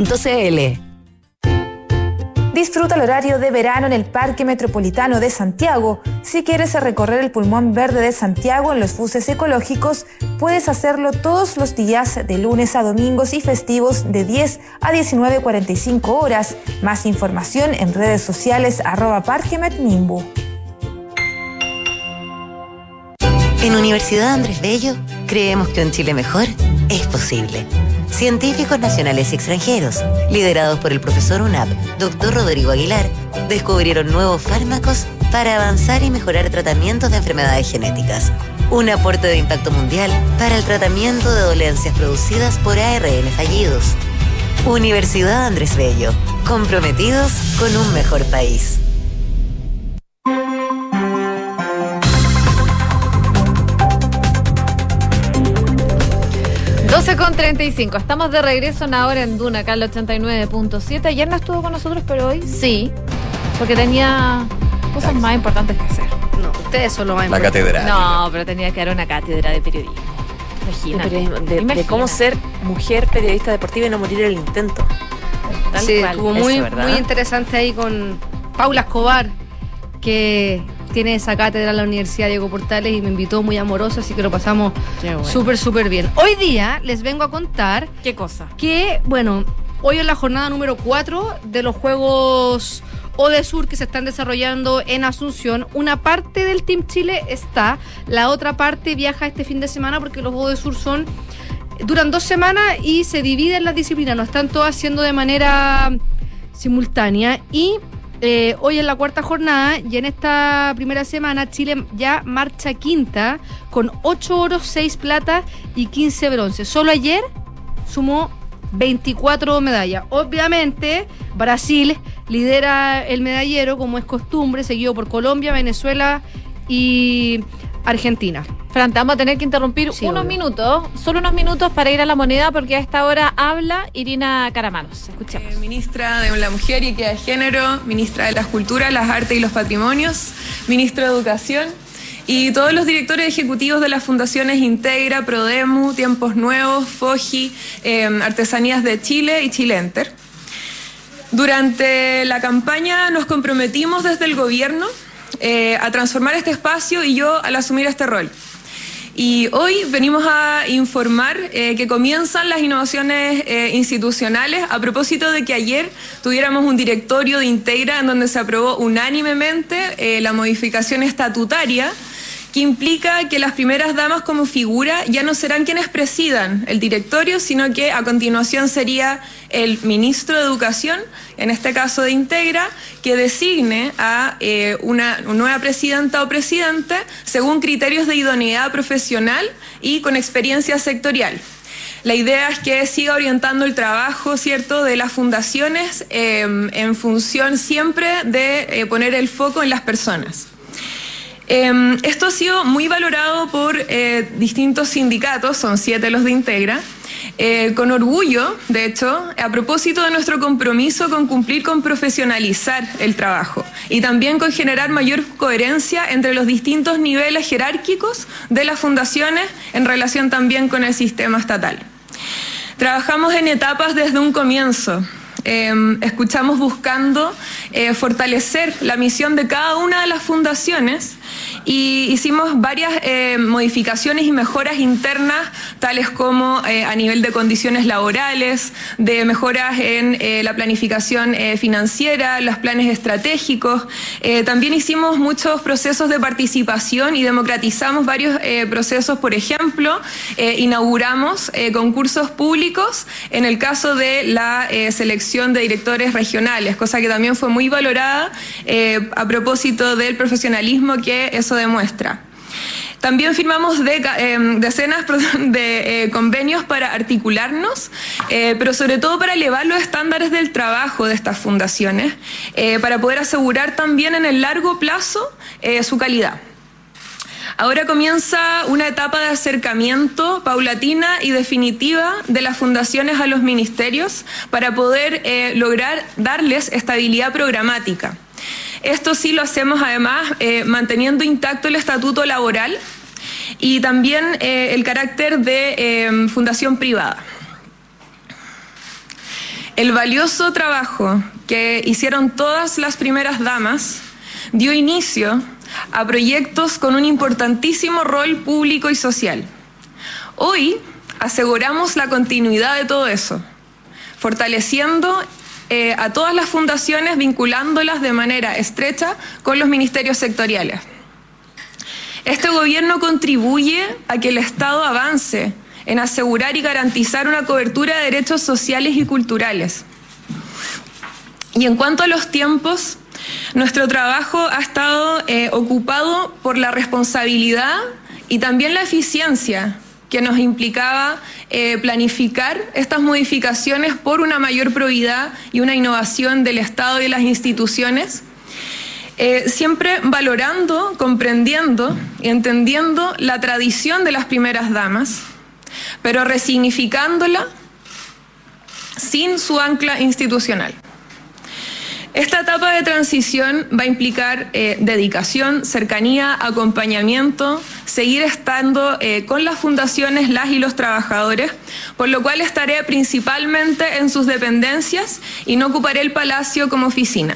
Disfruta el horario de verano en el Parque Metropolitano de Santiago. Si quieres recorrer el pulmón verde de Santiago en los buses ecológicos, puedes hacerlo todos los días de lunes a domingos y festivos de 10 a 19.45 horas. Más información en redes sociales arroba Parque En Universidad Andrés Bello creemos que un Chile mejor es posible. Científicos nacionales y extranjeros, liderados por el profesor UNAP, doctor Rodrigo Aguilar, descubrieron nuevos fármacos para avanzar y mejorar tratamientos de enfermedades genéticas. Un aporte de impacto mundial para el tratamiento de dolencias producidas por ARN fallidos. Universidad Andrés Bello, comprometidos con un mejor país. 12 con 35. Estamos de regreso en ahora en Duna, acá el 89.7. Ayer no estuvo con nosotros, pero hoy sí. Porque tenía cosas más importantes que hacer. No, ustedes son lo más La importante. catedral. No, pero tenía que dar una cátedra de periodismo. De, periodismo, de- cómo ser mujer periodista deportiva y no morir en el intento. Tal sí, cual. estuvo muy, muy interesante ahí con Paula Escobar, que tiene esa cátedra en la Universidad Diego Portales y me invitó muy amoroso, así que lo pasamos bueno. súper, súper bien. Hoy día les vengo a contar ¿Qué cosa? que, bueno, hoy es la jornada número 4 de los Juegos Odesur que se están desarrollando en Asunción. Una parte del Team Chile está, la otra parte viaja este fin de semana porque los Odesur son duran dos semanas y se dividen las disciplinas, no están todas haciendo de manera simultánea y eh, hoy es la cuarta jornada y en esta primera semana Chile ya marcha quinta con 8 oros, 6 plata y 15 bronce. Solo ayer sumó 24 medallas. Obviamente Brasil lidera el medallero como es costumbre, seguido por Colombia, Venezuela y Argentina. Fran, te vamos a tener que interrumpir Sí, unos obvio. minutos, solo unos minutos para ir a la moneda, porque a esta hora habla Irina Caramanos. Escuchemos. Eh, ministra de la Mujer y Equidad de Género, ministra de las Culturas, las Artes y los Patrimonios, ministro de Educación y todos los directores ejecutivos de las fundaciones Integra, Prodemu, Tiempos Nuevos, FOGI, eh, Artesanías de Chile y Chile Enter. Durante la campaña nos comprometimos desde el gobierno eh, a transformar este espacio y yo al asumir este rol. Y hoy venimos a informar eh, que comienzan las innovaciones eh, institucionales a propósito de que ayer tuviéramos un directorio de Integra en donde se aprobó unánimemente la modificación estatutaria que implica que las primeras damas como figura ya no serán quienes presidan el directorio, sino que a continuación sería el ministro de Educación, en este caso de Integra, que designe a eh, una nueva presidenta o presidente según criterios de idoneidad profesional y con experiencia sectorial. La idea es que siga orientando el trabajo, ¿cierto?, de las fundaciones eh, en función siempre de eh, poner el foco en las personas. Eh, esto ha sido muy valorado por eh, distintos sindicatos, son siete los de Integra, eh, con orgullo, de hecho, a propósito de nuestro compromiso con cumplir con profesionalizar el trabajo y también con generar mayor coherencia entre los distintos niveles jerárquicos de las fundaciones en relación también con el sistema estatal. Trabajamos en etapas desde un comienzo. Eh, escuchamos buscando eh, fortalecer la misión de cada una de las fundaciones y hicimos varias eh, modificaciones y mejoras internas, tales como eh, a nivel de condiciones laborales, de mejoras en eh, la planificación eh, financiera, los planes estratégicos. Eh, también hicimos muchos procesos de participación y democratizamos varios eh, procesos, por ejemplo, inauguramos concursos públicos en el caso de la selección de directores regionales, cosa que también fue muy valorada eh, a propósito del profesionalismo que eso demuestra. También firmamos eh, decenas de eh, convenios para articularnos, pero sobre todo para elevar los estándares del trabajo de estas fundaciones, para poder asegurar también en el largo plazo su calidad. Ahora comienza una etapa de acercamiento paulatina y definitiva de las fundaciones a los ministerios para poder eh, lograr darles estabilidad programática. Esto sí lo hacemos además eh, manteniendo intacto el estatuto laboral y también eh, el carácter de fundación privada. El valioso trabajo que hicieron todas las primeras damas dio inicio a proyectos con un importantísimo rol público y social. Hoy aseguramos la continuidad de todo eso, fortaleciendo eh, a todas las fundaciones, vinculándolas de manera estrecha con los ministerios sectoriales. Este gobierno contribuye a que el Estado avance en asegurar y garantizar una cobertura de derechos sociales y culturales. Y en cuanto a los tiempos, nuestro trabajo ha estado eh, ocupado por la responsabilidad y también la eficiencia que nos implicaba eh, planificar estas modificaciones por una mayor probidad y una innovación del Estado y las instituciones, eh, siempre valorando, comprendiendo y entendiendo la tradición de las primeras damas, pero resignificándola sin su ancla institucional. Esta etapa de transición va a implicar eh, dedicación, cercanía, acompañamiento, seguir estando eh, con las fundaciones, las y los trabajadores, por lo cual estaré principalmente en sus dependencias y no ocuparé el palacio como oficina.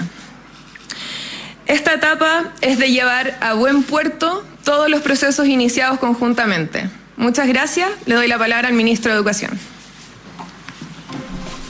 Esta etapa es de llevar a buen puerto todos los procesos iniciados conjuntamente. Muchas gracias. Le doy la palabra al ministro de Educación.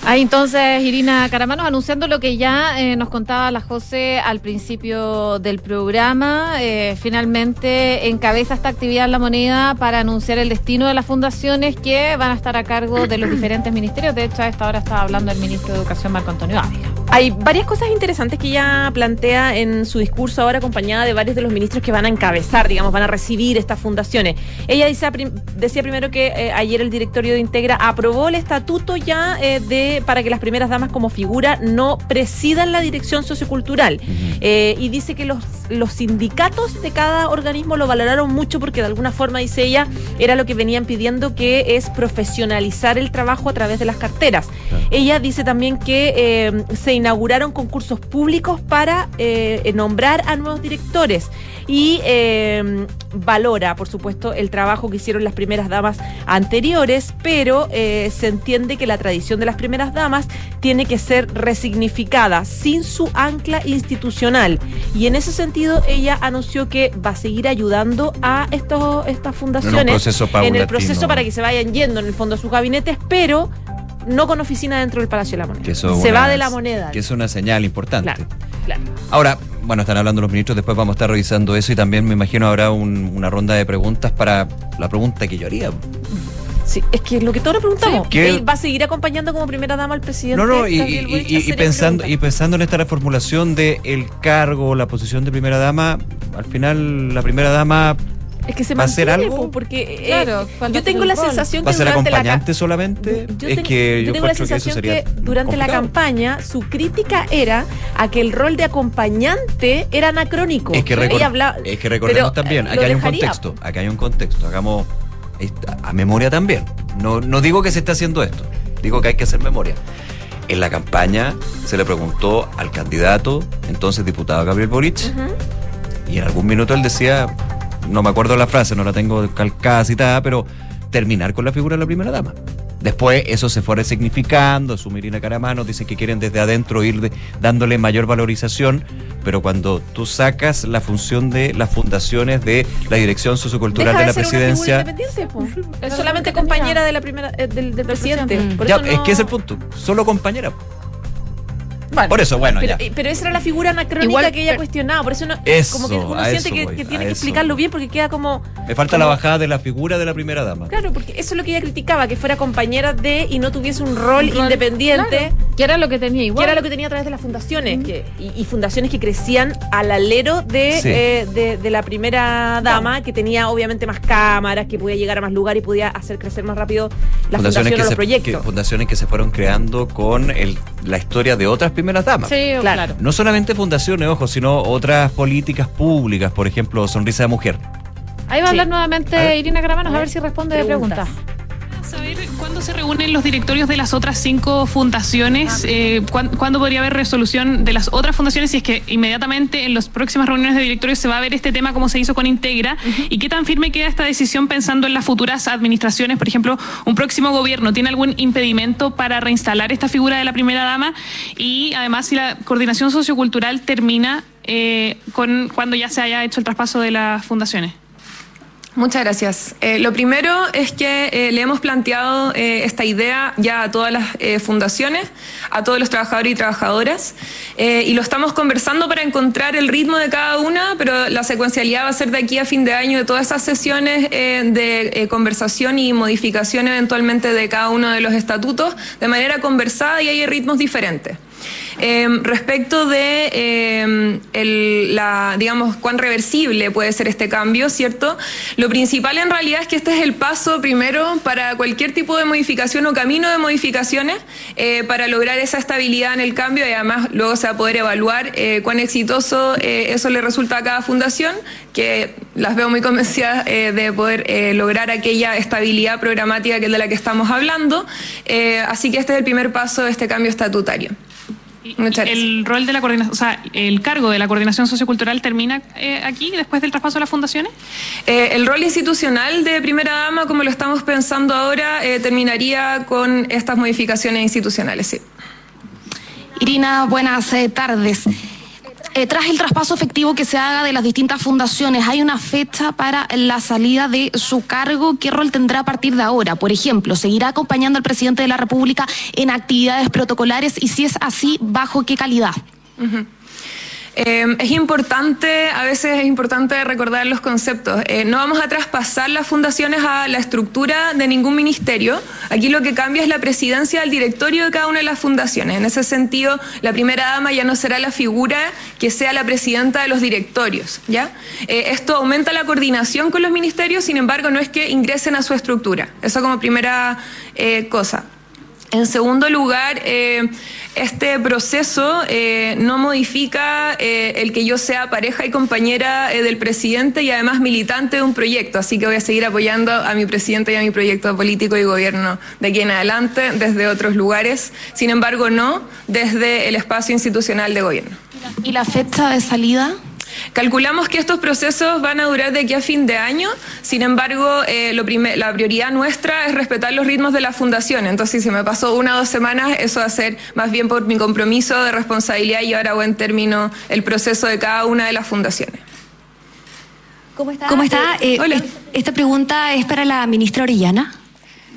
Ahí entonces Irina Caramanos anunciando lo que ya eh, nos contaba la José al principio del programa. Eh, finalmente encabeza esta actividad la moneda para anunciar el destino de las fundaciones que van a estar a cargo de los diferentes ministerios. De hecho, a esta hora estaba hablando el ministro de Educación Marco Antonio Ávila. Hay varias cosas interesantes que ella plantea en su discurso ahora acompañada de varios de los ministros que van a encabezar, digamos, van a recibir estas fundaciones. Ella decía primero que eh, ayer el directorio de Integra aprobó el estatuto ya eh, de para que las primeras damas como figura no presidan la dirección sociocultural. Eh, y dice que los, los sindicatos de cada organismo lo valoraron mucho porque de alguna forma, dice ella, era lo que venían pidiendo que es profesionalizar el trabajo a través de las carteras. Ella dice también que se inauguraron concursos públicos para eh, nombrar a nuevos directores y eh, valora, por supuesto, el trabajo que hicieron las primeras damas anteriores, pero eh, se entiende que la tradición de las primeras damas tiene que ser resignificada sin su ancla institucional. Y en ese sentido, ella anunció que va a seguir ayudando a estos, estas fundaciones en, el proceso para que se vayan yendo en el fondo a sus gabinetes, pero no con oficina dentro del Palacio de la Moneda. Se va de la moneda. Que es una señal importante. Ahora, bueno, están hablando los ministros, después vamos a estar revisando eso y también me imagino habrá una ronda de preguntas para la pregunta que yo haría. Sí, es que lo que todos nos preguntamos, ¿él va a seguir acompañando como primera dama al presidente? No, no, y, pensando, y pensando en esta reformulación del el cargo, la posición de primera dama, al final la primera dama es que se ¿Va a ser algo? porque eh, yo tengo la sensación que ¿Va a ser acompañante solamente? es que yo, tengo la sensación que, durante la campaña su crítica era a que el rol de acompañante era anacrónico. Es que, es que recordemos también, acá hay un contexto, acá hay un contexto, hagamos a memoria también. No, no digo que se esté haciendo esto, digo que hay que hacer memoria. En la campaña se le preguntó al candidato, entonces diputado Gabriel Boric, y en algún minuto él decía, no me acuerdo la frase, no la tengo calcada, citada, pero terminar con la figura de la primera dama. Después eso se fue resignificando, su Mirina Caramano dice que quieren desde adentro ir dándole mayor valorización, pero cuando tú sacas la función de las fundaciones de la dirección sociocultural de, la presidencia... es solamente compañera de la primera, eh, del, presidente. Es que es el punto, solo compañera. Por eso, bueno. Pero, ya. pero esa era la figura anacrónica que ella cuestionaba. Por eso, no, como que uno siente que, tiene que explicarlo bien porque queda como. Me falta la bajada de la figura de la primera dama. Claro, porque eso es lo que ella criticaba, que fuera compañera de y no tuviese un rol, independiente. Que era lo que tenía igual. Que era lo que tenía a través de las fundaciones. que, y, fundaciones que crecían al alero de, eh, de, la primera dama, que tenía obviamente más cámaras, que podía llegar a más lugares y podía hacer crecer más rápido las fundaciones, que los proyectos. fundaciones que se fueron creando con el, la historia de otras primeras damas. Sí, claro. No solamente fundaciones, ojo, sino otras políticas públicas, por ejemplo, Sonrisa de Mujer. Ahí va a hablar nuevamente Irina Gramanos a ver si responde de preguntas saber cuándo se reúnen los directorios de las otras cinco fundaciones, ah. eh, ¿cuándo, podría haber resolución de las otras fundaciones si es que inmediatamente en las próximas reuniones de directorios se va a ver este tema como se hizo con Integra y qué tan firme queda esta decisión pensando en las futuras administraciones, por ejemplo, un próximo gobierno tiene algún impedimento para reinstalar esta figura de la primera dama y además si la coordinación sociocultural termina eh, con cuando ya se haya hecho el traspaso de las fundaciones. Muchas gracias. Eh, lo primero es que eh, le hemos planteado eh, esta idea ya a todas las fundaciones, a todos los trabajadores y trabajadoras, y lo estamos conversando para encontrar el ritmo de cada una, pero la secuencialidad va a ser de aquí a fin de año de todas esas sesiones de conversación y modificación eventualmente de cada uno de los estatutos de manera conversada y hay ritmos diferentes. Eh, respecto de el- la, digamos, cuán reversible puede ser este cambio, ¿cierto? Lo principal en realidad es que este es el paso primero para cualquier tipo de modificación o camino de modificaciones eh, para lograr esa estabilidad en el cambio y además luego se va a poder evaluar eh, cuán exitoso eh, eso le resulta a cada fundación, que las veo muy convencidas de poder lograr aquella estabilidad programática que es de la que estamos hablando. Así que este es el primer paso de este cambio estatutario. Muchas gracias. El rol de la coordinación, o sea, el cargo de la coordinación sociocultural termina eh, aquí después del traspaso a las fundaciones. Eh, el rol institucional de primera dama, como lo estamos pensando ahora, eh, terminaría con estas modificaciones institucionales, sí. Irina, buenas eh, tardes. Eh, tras el traspaso efectivo que se haga de las distintas fundaciones, ¿hay una fecha para la salida de su cargo? ¿Qué rol tendrá a partir de ahora? Por ejemplo, ¿seguirá acompañando al presidente de la República en actividades protocolares? Y si es así, ¿bajo qué calidad? Eh, es importante, a veces es importante recordar los conceptos. Eh, no vamos a traspasar las fundaciones a la estructura de ningún ministerio. Aquí lo que cambia es la presidencia del directorio de cada una de las fundaciones. En ese sentido, la primera dama ya no será la figura que sea la presidenta de los directorios. ¿ya? Eh, esto aumenta la coordinación con los ministerios, sin embargo, no es que ingresen a su estructura. Eso como primera eh, cosa. En segundo lugar, eh, este proceso eh, no modifica eh, el que yo sea pareja y compañera del presidente y además militante de un proyecto. Así que voy a seguir apoyando a mi presidente y a mi proyecto político y gobierno de aquí en adelante desde otros lugares. Sin embargo, no desde el espacio institucional de gobierno. ¿Y la fecha de salida? Calculamos que estos procesos van a durar de aquí a fin de año, sin embargo, eh, lo la prioridad nuestra es respetar los ritmos de la fundación. Entonces, si se me pasó una o dos semanas, eso va a ser más bien por mi compromiso de responsabilidad y llevar a buen término el proceso de cada una de las fundaciones. ¿Cómo está? ¿Cómo está? Eh, Hola. es- Esta pregunta es para la ministra Orellana.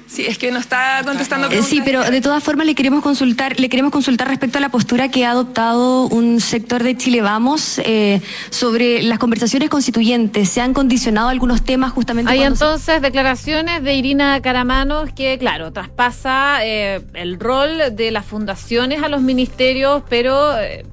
Sí, es que no está contestando Eh, Sí, pero de todas formas le queremos consultar, le queremos consultar respecto a la postura que ha adoptado un sector de Chile Vamos eh, sobre las conversaciones constituyentes. Se han condicionado algunos temas justamente. Hay se- entonces declaraciones de Irina Caramanos que, claro, traspasa eh, el rol de las fundaciones a los ministerios, pero eh,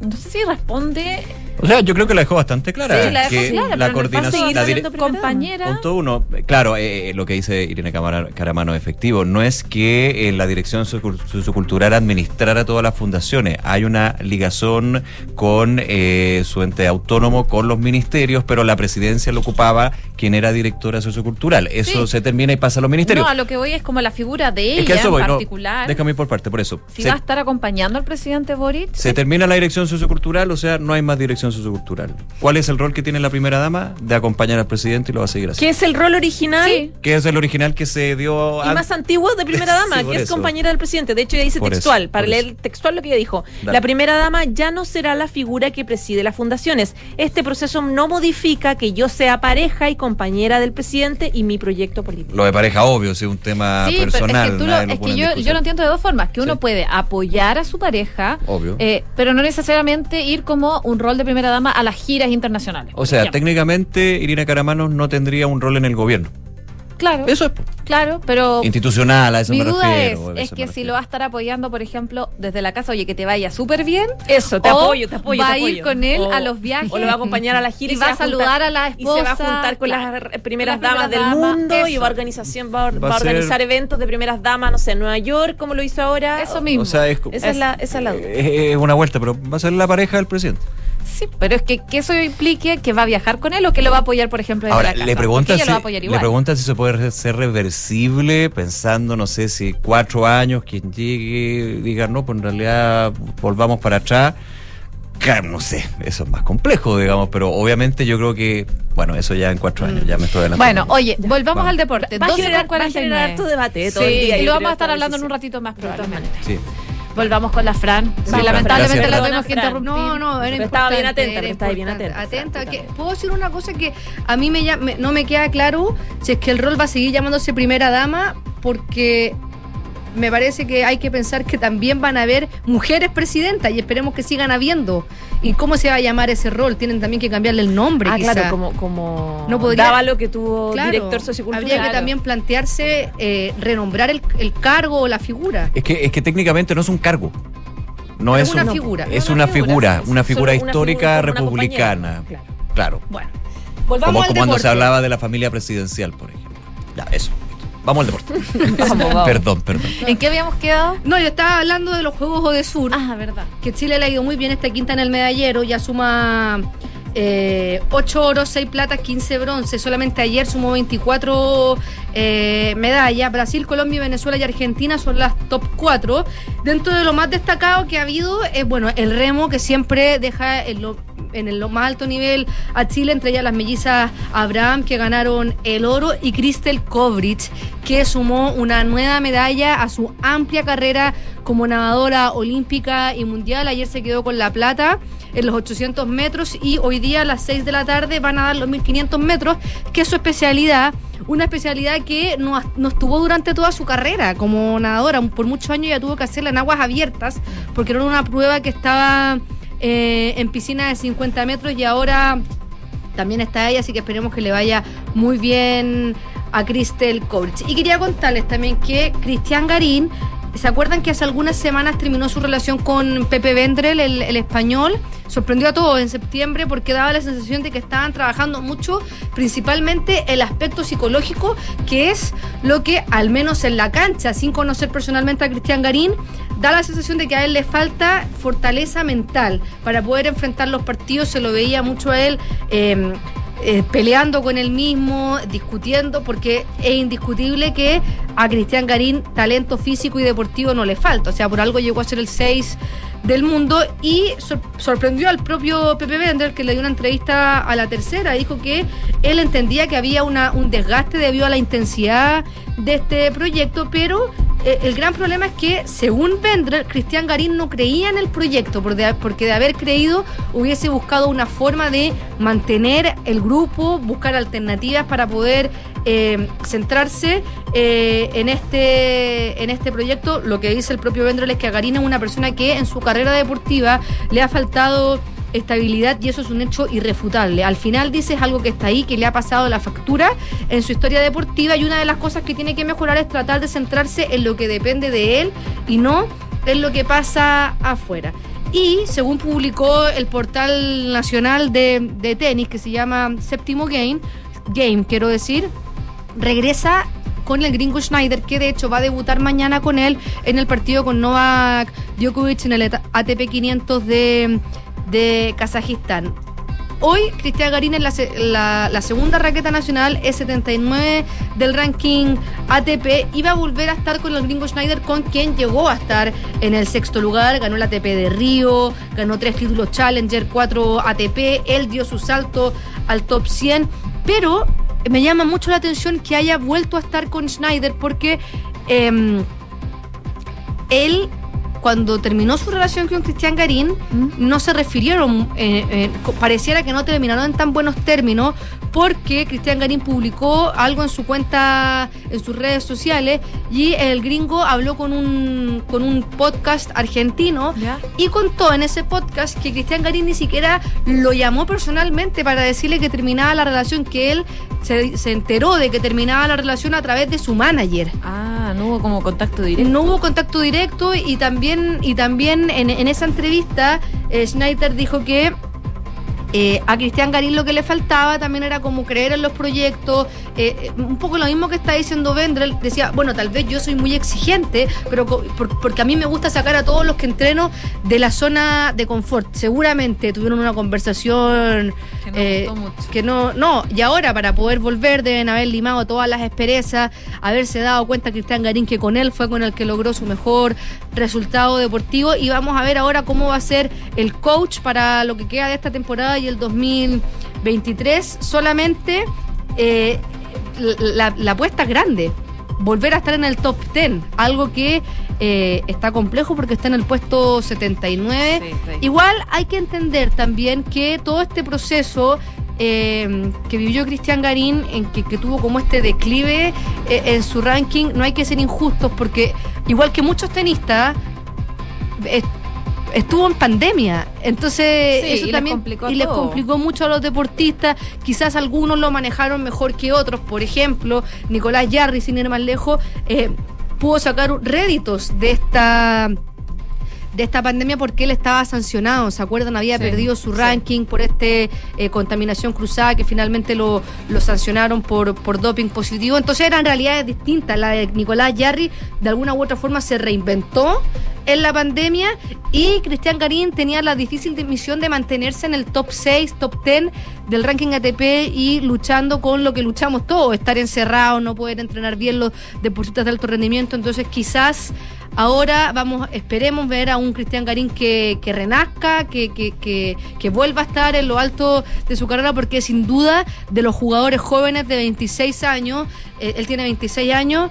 no sé si responde. O sea, yo creo que la dejó bastante clara. sí, la dejó que clara, la en coordinación, la dire- compañera. Punto uno, claro, eh, lo que dice Irene Camara- Caramano efectivo, no es que eh, la dirección socio- sociocultural administrara todas las fundaciones, hay una ligazón con eh, su ente autónomo, con los ministerios, pero la presidencia lo ocupaba quien era directora sociocultural. Eso Sí. se termina y pasa a los ministerios. No, a lo que voy es como la figura de ella es que eso en voy, no, particular. déjame ir por parte, por eso. si Se- va a estar acompañando al presidente Boric. se termina la dirección sociocultural, o sea, no hay más dirección sociocultural. ¿Cuál es el rol que tiene la primera dama? De acompañar al presidente y lo va a seguir así. Que es el rol original Que es el original que se dio y an- más antiguo de primera dama, Sí, que es eso. compañera del presidente. De hecho, ella dice Por textual, eso, para leer textual lo que ella dijo. Dale. La primera dama ya no será la figura que preside las fundaciones. Este proceso no modifica que yo sea pareja y compañera del presidente y mi proyecto político. Lo de pareja, obvio, es un tema Sí, pero es personal. que, tú lo- nadie lo es pone que en yo, yo lo entiendo de dos formas, que uno puede apoyar a su pareja, Obvio. eh, pero no necesariamente ir como un rol de primera dama a las giras internacionales. O sea, técnicamente Irina Caramanos no tendría un rol en el gobierno. Claro. Eso es. Claro, pero Institucional, a eso mi me duda refiero. es, es que si lo va a estar apoyando, por ejemplo, desde la casa, oye, que te vaya súper bien. Eso, te o apoyo, te apoyo. Va te a ir con él O- a los viajes. O lo va a acompañar a la gira y, y, va se a saludar a la esposa. Y se va a juntar con claro. las primeras damas del mundo y eso. va a, organización, va, a- Va va a organizar ser- eventos de primeras damas, no sé, en Nueva York, como lo hizo ahora. Eso mismo. O sea, es esa, es la, esa es la duda. Es una vuelta, pero va a ser la pareja del presidente. Sí, pero es que, que eso implique que va a viajar con él o que lo va a apoyar, por ejemplo, desde Ahora, la casa. le ella si, lo va a apoyar le igual. preguntan si se puede ser reversible, pensando, no sé, si cuatro años, quien llegue, diga, no, pues en realidad volvamos para atrás. Claro, no sé, eso es más complejo, digamos, pero obviamente yo creo que, bueno, eso ya en cuatro años, ya me estoy adelantando. Bueno, oye, volvamos vamos. al deporte. Va a 12 generar- va a generar 49. harto debate, todo Sí, el día, y lo vamos a estar esta hablando en un ratito más, probablemente. Sí. Volvamos con la Fran. Sí, Fran, lamentablemente la tuvimos que interrumpir. No, no, era estaba bien atenta, estaba bien atenta. Atenta, que- ¿Puedo decir una cosa que a mí me- no me queda claro si es que el rol va a seguir llamándose primera dama? Porque me parece que hay que pensar que también van a haber mujeres presidentas y esperemos que sigan habiendo. ¿Y cómo se va a llamar ese rol? Tienen también que cambiarle el nombre. Ah, quizá. claro, como, como No podría- Dávalo que tuvo Claro, director sociocultural. Habría que también plantearse eh, renombrar el, el cargo o la figura. Es que, es que técnicamente no es un cargo. No Es es, una un- figura. Es Una una figura, una figura una histórica figura, como republicana. Claro. Bueno, Como, volvamos al como cuando se hablaba de la familia presidencial, por ejemplo. Ya, eso. Vamos al deporte. Vamos, vamos. Perdón, perdón. ¿En qué habíamos quedado? No, yo estaba hablando de los Juegos Odesur. Ah, verdad. Que Chile le ha ido muy bien esta quinta en el medallero, ya suma eh, 8 oros, 6 platas, 15 bronce. Solamente ayer sumó 24 eh, medallas. Brasil, Colombia, Venezuela y Argentina son las top 4. Dentro de lo más destacado que ha habido es, bueno, el remo que siempre deja en lo, en el más alto nivel a Chile, entre ellas las mellizas Abraham que ganaron el oro y Crystal Kovrich que sumó una nueva medalla a su amplia carrera como nadadora olímpica y mundial. Ayer se quedó con la plata en los 800 metros y hoy día a las 6 de la tarde van a dar los 1500 metros, que es su especialidad. Una especialidad que no, no estuvo durante toda su carrera como nadadora. Por muchos años ya tuvo que hacerla en aguas abiertas porque era una prueba que estaba eh, en piscina de 50 metros y ahora también está ella, así que esperemos que le vaya muy bien a Cristel Kovrich. Y quería contarles también que Cristian Garín, ¿se acuerdan que hace algunas semanas terminó su relación con Pepe Vendrel, el, el español? Sorprendió a todos en septiembre porque daba la sensación de que estaban trabajando mucho, principalmente el aspecto psicológico, que es lo que, al menos en la cancha, sin conocer personalmente a Cristian Garín, da la sensación de que a él le falta fortaleza mental para poder enfrentar los partidos. Se lo veía mucho a él. eh, eh, peleando con él mismo, discutiendo, porque es indiscutible que a Cristian Garín talento físico y deportivo no le falta. O sea, por algo llegó a ser el 6 del mundo y sor- sorprendió al propio Pepe Bender que le dio una entrevista a la tercera. Dijo que él entendía que había una, un desgaste debido a la intensidad de este proyecto, pero eh, el gran problema es que, según Bender, Cristian Garín no creía en el proyecto, porque de haber creído hubiese buscado una forma de mantener el grupo, buscar alternativas para poder eh, centrarse eh, en, este, en este proyecto. Lo que dice el propio Bender es que a Garín es una persona que en su carrera deportiva le ha faltado estabilidad y eso es un hecho irrefutable. Al final dice es algo que está ahí, que le ha pasado la factura en su historia deportiva y una de las cosas que tiene que mejorar es tratar de centrarse en lo que depende de él y no en lo que pasa afuera. Y según publicó el portal nacional de, tenis que se llama Séptimo Game, Game quiero decir, regresa con el gringo Schneider, que de hecho va a debutar mañana con él en el partido con Novak Djokovic en el ATP 500 de, de Kazajistán. Hoy, Cristian Garín es la, la- segunda raqueta nacional, es 79 del ranking ATP va a volver a estar con el gringo Schneider, con quien llegó a estar en el sexto lugar, ganó el ATP de Río, ganó tres títulos Challenger, cuatro ATP, él dio su salto al top 100, pero me llama mucho la atención que haya vuelto a estar con Schneider porque em, él cuando terminó su relación con Cristian Garín, no se refirieron, eh, eh, pareciera que no terminaron en tan buenos términos, porque Cristian Garín publicó algo en su cuenta, en sus redes sociales, y el gringo habló con un, con un podcast argentino y contó en ese podcast que Cristian Garín ni siquiera lo llamó personalmente para decirle que terminaba la relación, que él se, se enteró de que terminaba la relación a través de su manager. Ah, no hubo como contacto directo. No hubo contacto directo y también, y también en, en esa entrevista eh, Schneider dijo que eh, a Cristian Garín lo que le faltaba también era como creer en los proyectos, eh, eh, un poco lo mismo que está diciendo Vendrell, decía, bueno, tal vez yo soy muy exigente, pero por- porque a mí me gusta sacar a todos los que entreno de la zona de confort. Seguramente tuvieron una conversación Que no eh, gustó mucho. que no, no, y ahora para poder volver deben haber limado todas las esperezas, haberse dado cuenta Cristian Garín que con él fue con el que logró su mejor resultado deportivo y vamos a ver ahora cómo va a ser el coach para lo que queda de esta temporada y el 2023. Solamente eh, la, la apuesta es grande. Volver a estar en el top 10, algo que eh, está complejo porque está en el puesto 79. Sí, sí. Igual hay que entender también que todo este proceso eh, que vivió Cristian Garín, en que, que tuvo como este declive eh, en su ranking, no hay que ser injustos porque igual que muchos tenistas, estuvo en pandemia. Entonces, Sí, eso y les también complicó y les todo. complicó mucho a los deportistas. Quizás algunos lo manejaron mejor que otros. Por ejemplo, Nicolás Yarri, sin ir más lejos, eh, pudo sacar réditos de esta de esta pandemia porque él estaba sancionado, ¿se acuerdan? Había Sí, perdido su sí. ranking por este eh, contaminación cruzada que finalmente lo, lo sancionaron por, por doping positivo. Entonces eran realidades distintas. La de Nicolás Yarri de alguna u otra forma se reinventó en la pandemia y Cristian Garín tenía la difícil misión de mantenerse en el top 6, top 10 del ranking ATP y luchando con lo que luchamos todos, estar encerrados, no poder entrenar bien los deportistas de alto rendimiento. Entonces quizás ahora vamos, esperemos ver a un Cristian Garín que, que renazca, que, que, que, vuelva a estar en lo alto de su carrera, porque sin duda de los jugadores jóvenes de 26 años, eh, él tiene 26 años,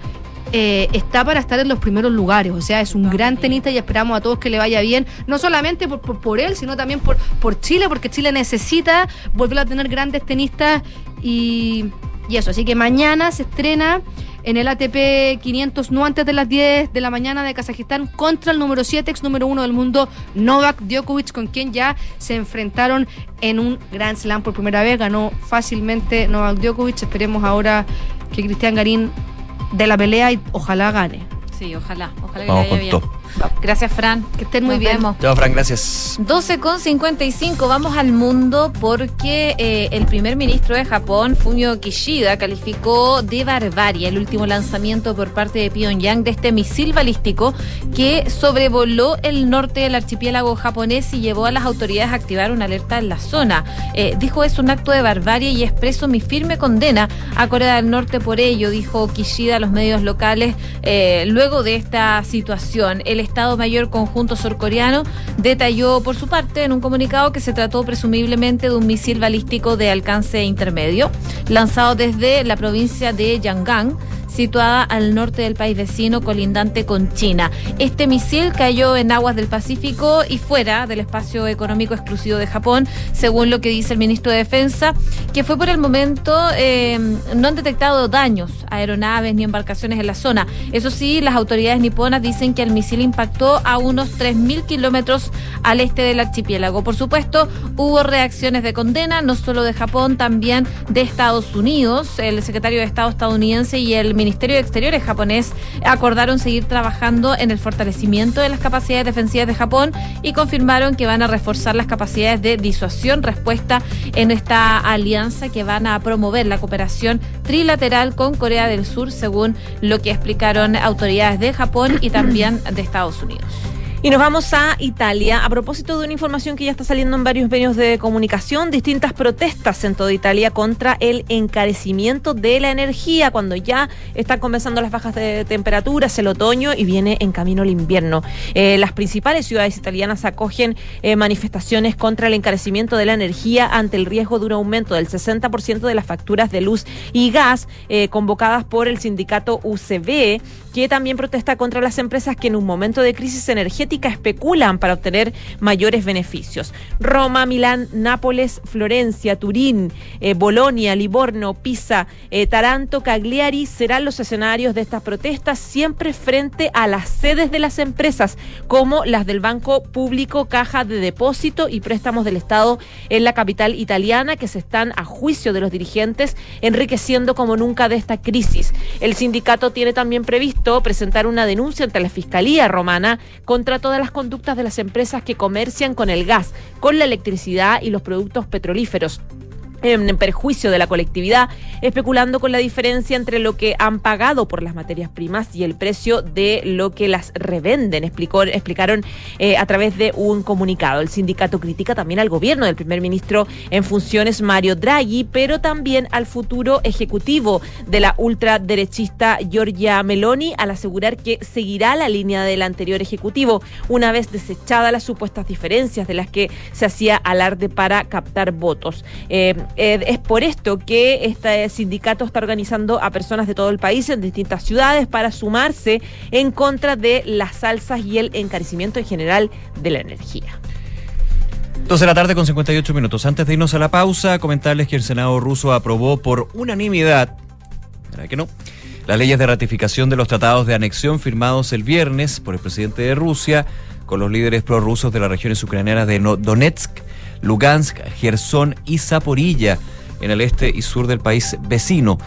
eh, está para estar en los primeros lugares. O sea, es un gran tenista y esperamos a todos que le vaya bien, no solamente por, por, por él, sino también por, por Chile, porque Chile necesita volver a tener grandes tenistas y, y eso. Así que mañana se estrena en el ATP 500, no antes de las 10 de la mañana de Kazajistán, contra el número 7, ex número 1 del mundo, Novak Djokovic, con quien ya se enfrentaron en un Grand Slam por primera vez. Ganó fácilmente Novak Djokovic. Esperemos ahora que Cristian Garín de la pelea y ojalá gane. Sí, ojalá, ojalá que Vamos le vaya bien. todo. Gracias, Fran. Que estén muy Nos bien. vemos. Chao, Fran, gracias. 12 con 55, vamos al mundo porque eh, el primer ministro de Japón, Fumio Kishida, calificó de barbarie el último lanzamiento por parte de Pyongyang de este misil balístico que sobrevoló el norte del archipiélago japonés y llevó a las autoridades a activar una alerta en la zona. Eh, dijo es un acto de barbarie y expreso mi firme condena a Corea del Norte por ello, dijo Kishida a los medios locales eh, luego de esta situación. El Estado Mayor Conjunto Surcoreano detalló por su parte en un comunicado que se trató presumiblemente de un misil balístico de alcance intermedio, lanzado desde la provincia de Yangang situada al norte del país vecino colindante con China. Este misil cayó en aguas del Pacífico y fuera del espacio económico exclusivo de Japón, según lo que dice el ministro de Defensa, que fue por el momento eh, no han detectado daños a aeronaves ni embarcaciones en la zona. Eso sí, las autoridades niponas dicen que el misil impactó a unos 3.000 kilómetros al este del archipiélago. Por supuesto, hubo reacciones de condena, no solo de Japón, también de Estados Unidos. El secretario de Estado estadounidense y el Ministerio de Exteriores japonés acordaron seguir trabajando en el fortalecimiento de las capacidades defensivas de Japón y confirmaron que van a reforzar las capacidades de disuasión, respuesta en esta alianza que van a promover la cooperación trilateral con Corea del Sur, según lo que explicaron autoridades de Japón y también de Estados Unidos. Y nos vamos a Italia. A propósito de una información que ya está saliendo en varios medios de comunicación, distintas protestas en toda Italia contra el encarecimiento de la energía, cuando ya están comenzando las bajas de temperaturas, el otoño y viene en camino el invierno. Eh, las principales ciudades italianas acogen eh, manifestaciones contra el encarecimiento de la energía ante el riesgo de un aumento del 60% de las facturas de luz y gas eh, convocadas por el sindicato UCB, que también protesta contra las empresas que en un momento de crisis energética especulan para obtener mayores beneficios. Roma, Milán, Nápoles, Florencia, Turín, eh, Bolonia, Livorno, Pisa, eh, Taranto, Cagliari serán los escenarios de estas protestas siempre frente a las sedes de las empresas como las del Banco Público, Caja de Depósito y Préstamos del Estado en la capital italiana que se están a juicio de los dirigentes enriqueciendo como nunca de esta crisis. El sindicato tiene también previsto presentar una denuncia ante la Fiscalía romana contra todas las conductas de las empresas que comercian con el gas, con la electricidad y los productos petrolíferos en perjuicio de la colectividad, especulando con la diferencia entre lo que han pagado por las materias primas y el precio de lo que las revenden, explicó, explicaron eh, a través de un comunicado. El sindicato critica también al gobierno del primer ministro en funciones Mario Draghi, pero también al futuro ejecutivo de la ultraderechista Giorgia Meloni al asegurar que seguirá la línea del anterior ejecutivo una vez desechadas las supuestas diferencias de las que se hacía alarde para captar votos. Eh, eh, es por esto que este sindicato está organizando a personas de todo el país en distintas ciudades para sumarse en contra de las alzas y el encarecimiento en general de la energía. 12 de la tarde con 58 minutos. Antes de irnos a la pausa, comentarles que el Senado ruso aprobó por unanimidad, ¿verdad que no? Las leyes de ratificación de los tratados de anexión firmados el viernes por el presidente de Rusia con los líderes prorrusos de las regiones ucranianas de Donetsk, Lugansk, Gerson y Zaporilla, en el este y sur del país vecino.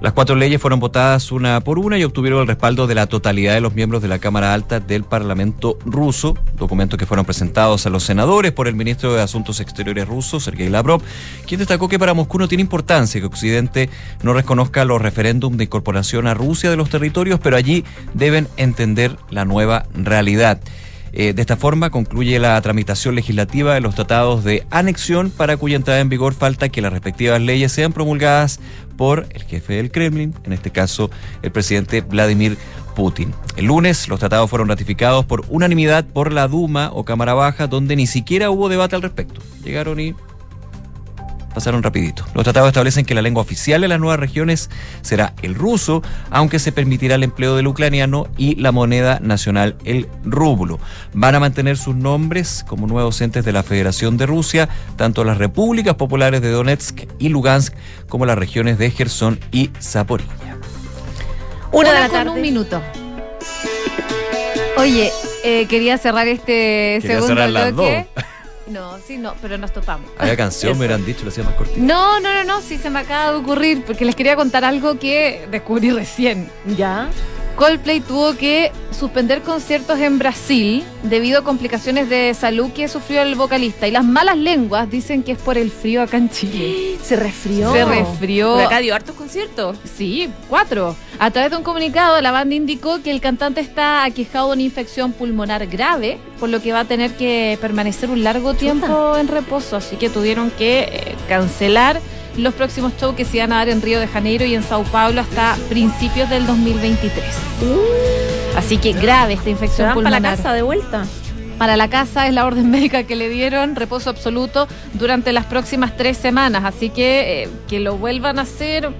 Las cuatro leyes fueron votadas una por una y obtuvieron el respaldo de la totalidad de los miembros de la Cámara Alta del Parlamento ruso, documentos que fueron presentados a los senadores por el ministro de Asuntos Exteriores ruso, Sergei Lavrov, quien destacó que para Moscú no tiene importancia que Occidente no reconozca los referéndums de incorporación a Rusia de los territorios, pero allí deben entender la nueva realidad. Eh, de esta forma concluye la tramitación legislativa de los tratados de anexión para cuya entrada en vigor falta que las respectivas leyes sean promulgadas por el jefe del Kremlin, en este caso el presidente Vladimir Putin. El lunes los tratados fueron ratificados por unanimidad por la Duma o Cámara Baja, donde ni siquiera hubo debate al respecto. Llegaron y pasaron rapidito. Los tratados establecen que la lengua oficial de las nuevas regiones será el ruso, aunque se permitirá el empleo del ucraniano y la moneda nacional el rublo. Van a mantener sus nombres como nuevos entes de la Federación de Rusia, tanto las repúblicas populares de Donetsk y Lugansk como las regiones de Gerson y Zaporilla. Una de la con tarde. un minuto. Oye, eh, quería cerrar este Quería segundo cerrar las bloque. No, sí, no, pero nos topamos. Había canción, me hubieran dicho, lo hacía más cortito. No, no, no, no, sí se me acaba de ocurrir porque les quería contar algo que descubrí recién. ¿Ya? Coldplay tuvo que suspender conciertos en Brasil debido a complicaciones de salud que sufrió el vocalista. Y las malas lenguas dicen que es por el frío acá en Chile. Se resfrió. Se resfrió. Por acá dio hartos conciertos. Sí, cuatro. A través de un comunicado, la banda indicó que el cantante está aquejado de una infección pulmonar grave, por lo que va a tener que permanecer un largo tiempo en reposo. Así que tuvieron que eh, cancelar los próximos shows que se iban a dar en Río de Janeiro y en Sao Paulo hasta principios del 2023. Así que grave esta infección van para pulmonar. la casa de vuelta. Para la casa es la orden médica que le dieron, reposo absoluto durante las próximas tres semanas. Así que eh, que lo vuelvan a hacer,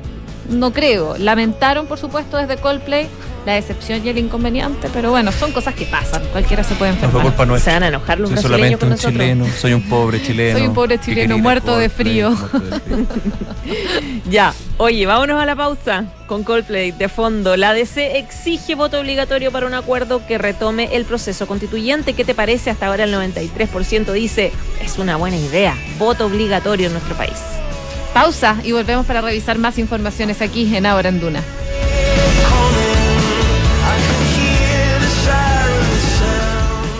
no creo. Lamentaron, por supuesto, desde Coldplay la decepción y el inconveniente, pero bueno, son cosas que pasan. Cualquiera se puede No enfermar. fue culpa nuestra. Se van a enojar los Soy brasileños solamente con un nosotros. chileno, soy un pobre chileno. Soy un pobre chileno de frío. muerto de frío. Ya, oye, vámonos a la pausa con Coldplay de fondo. La DC exige voto obligatorio para un acuerdo que retome el proceso constituyente. ¿Qué te parece? Hasta ahora el 93% dice es una buena idea. Voto obligatorio en nuestro país. Pausa y volvemos para revisar más informaciones aquí en Ahora en Duna.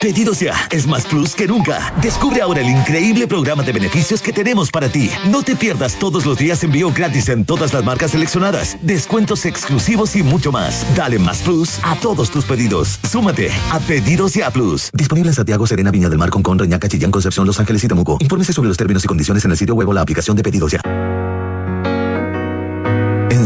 Pedidos ya es más plus que nunca. Descubre ahora el increíble programa de beneficios que tenemos para ti. No te pierdas todos los días envío gratis en todas las marcas seleccionadas, descuentos exclusivos y mucho más. Dale más plus a todos tus pedidos. Súmate a Pedidos ya Plus. Disponible en Santiago, Serena, Viña del Mar, Concón, Reñaca, Chillán, Concepción, Los Ángeles y Temuco. Infórmese sobre los términos y condiciones en el sitio web o la aplicación de Pedidos Ya.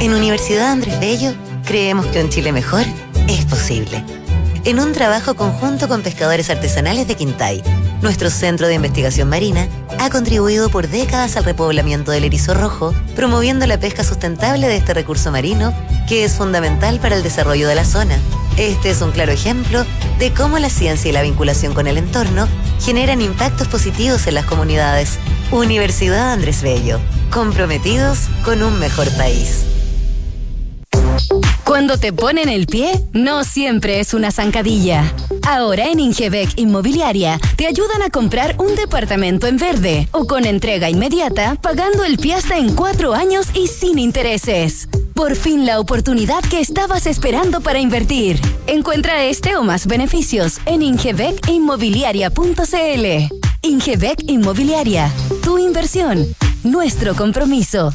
En Universidad Andrés Bello creemos que un Chile mejor es posible. En un trabajo conjunto con pescadores artesanales de Quintay, nuestro centro de investigación marina ha contribuido por décadas al repoblamiento del erizo rojo, promoviendo la pesca sustentable de este recurso marino que es fundamental para el desarrollo de la zona. Este es un claro ejemplo de cómo la ciencia y la vinculación con el entorno generan impactos positivos en las comunidades. Universidad Andrés Bello, comprometidos con un mejor país. Cuando te ponen el pie, no siempre es una zancadilla. Ahora en Ingebec Inmobiliaria te ayudan a comprar un departamento en verde o con entrega inmediata, pagando el pie hasta en cuatro años y sin intereses. Por fin la oportunidad que estabas esperando para invertir. Encuentra este o más beneficios en ingebecinmobiliaria.cl. Ingebec Inmobiliaria, tu inversión, nuestro compromiso.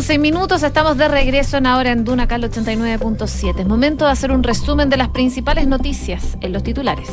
Una con seis minutos, estamos de regreso en ahora en Duna Cal 89.7. Es momento de hacer un resumen de las principales noticias en los titulares.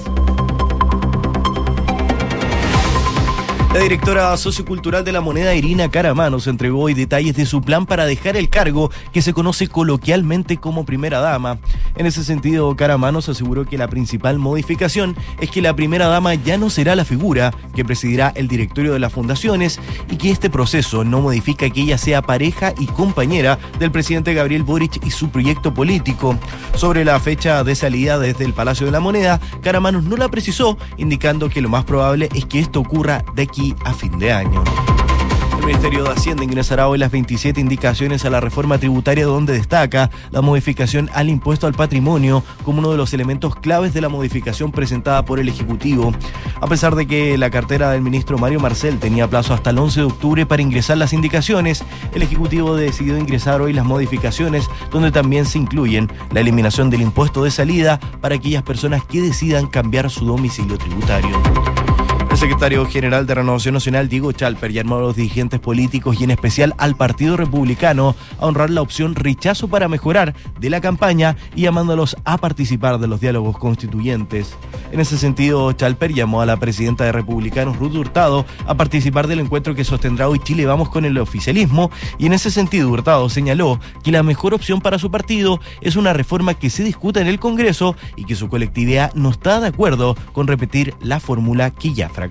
La directora sociocultural de la moneda, Irina Caramanos, entregó hoy detalles de su plan para dejar el cargo que se conoce coloquialmente como primera dama. En ese sentido, Caramanos aseguró que la principal modificación es que la primera dama ya no será la figura que presidirá el directorio de las fundaciones y que este proceso no modifica que ella sea pareja y compañera del presidente Gabriel Boric y su proyecto político. Sobre la fecha de salida desde el Palacio de la Moneda, Caramanos no la precisó, indicando que lo más probable es que esto ocurra de aquí a fin de año. El Ministerio de Hacienda ingresará hoy las 27 indicaciones a la reforma tributaria donde destaca la modificación al impuesto al patrimonio como uno de los elementos claves de la modificación presentada por el Ejecutivo. A pesar de que la cartera del ministro Mario Marcel tenía plazo hasta el 11 de octubre para ingresar las indicaciones, el Ejecutivo decidió ingresar hoy las modificaciones donde también se incluyen la eliminación del impuesto de salida para aquellas personas que decidan cambiar su domicilio tributario. El secretario general de Renovación Nacional, Diego Chalper, llamó a los dirigentes políticos y en especial al Partido Republicano a honrar la opción rechazo para mejorar de la campaña y llamándolos a participar de los diálogos constituyentes. En ese sentido, Chalper llamó a la presidenta de Republicanos, Ruth Hurtado, a participar del encuentro que sostendrá hoy Chile Vamos con el oficialismo y en ese sentido Hurtado señaló que la mejor opción para su partido es una reforma que se discuta en el Congreso y que su colectividad no está de acuerdo con repetir la fórmula que ya fracasó.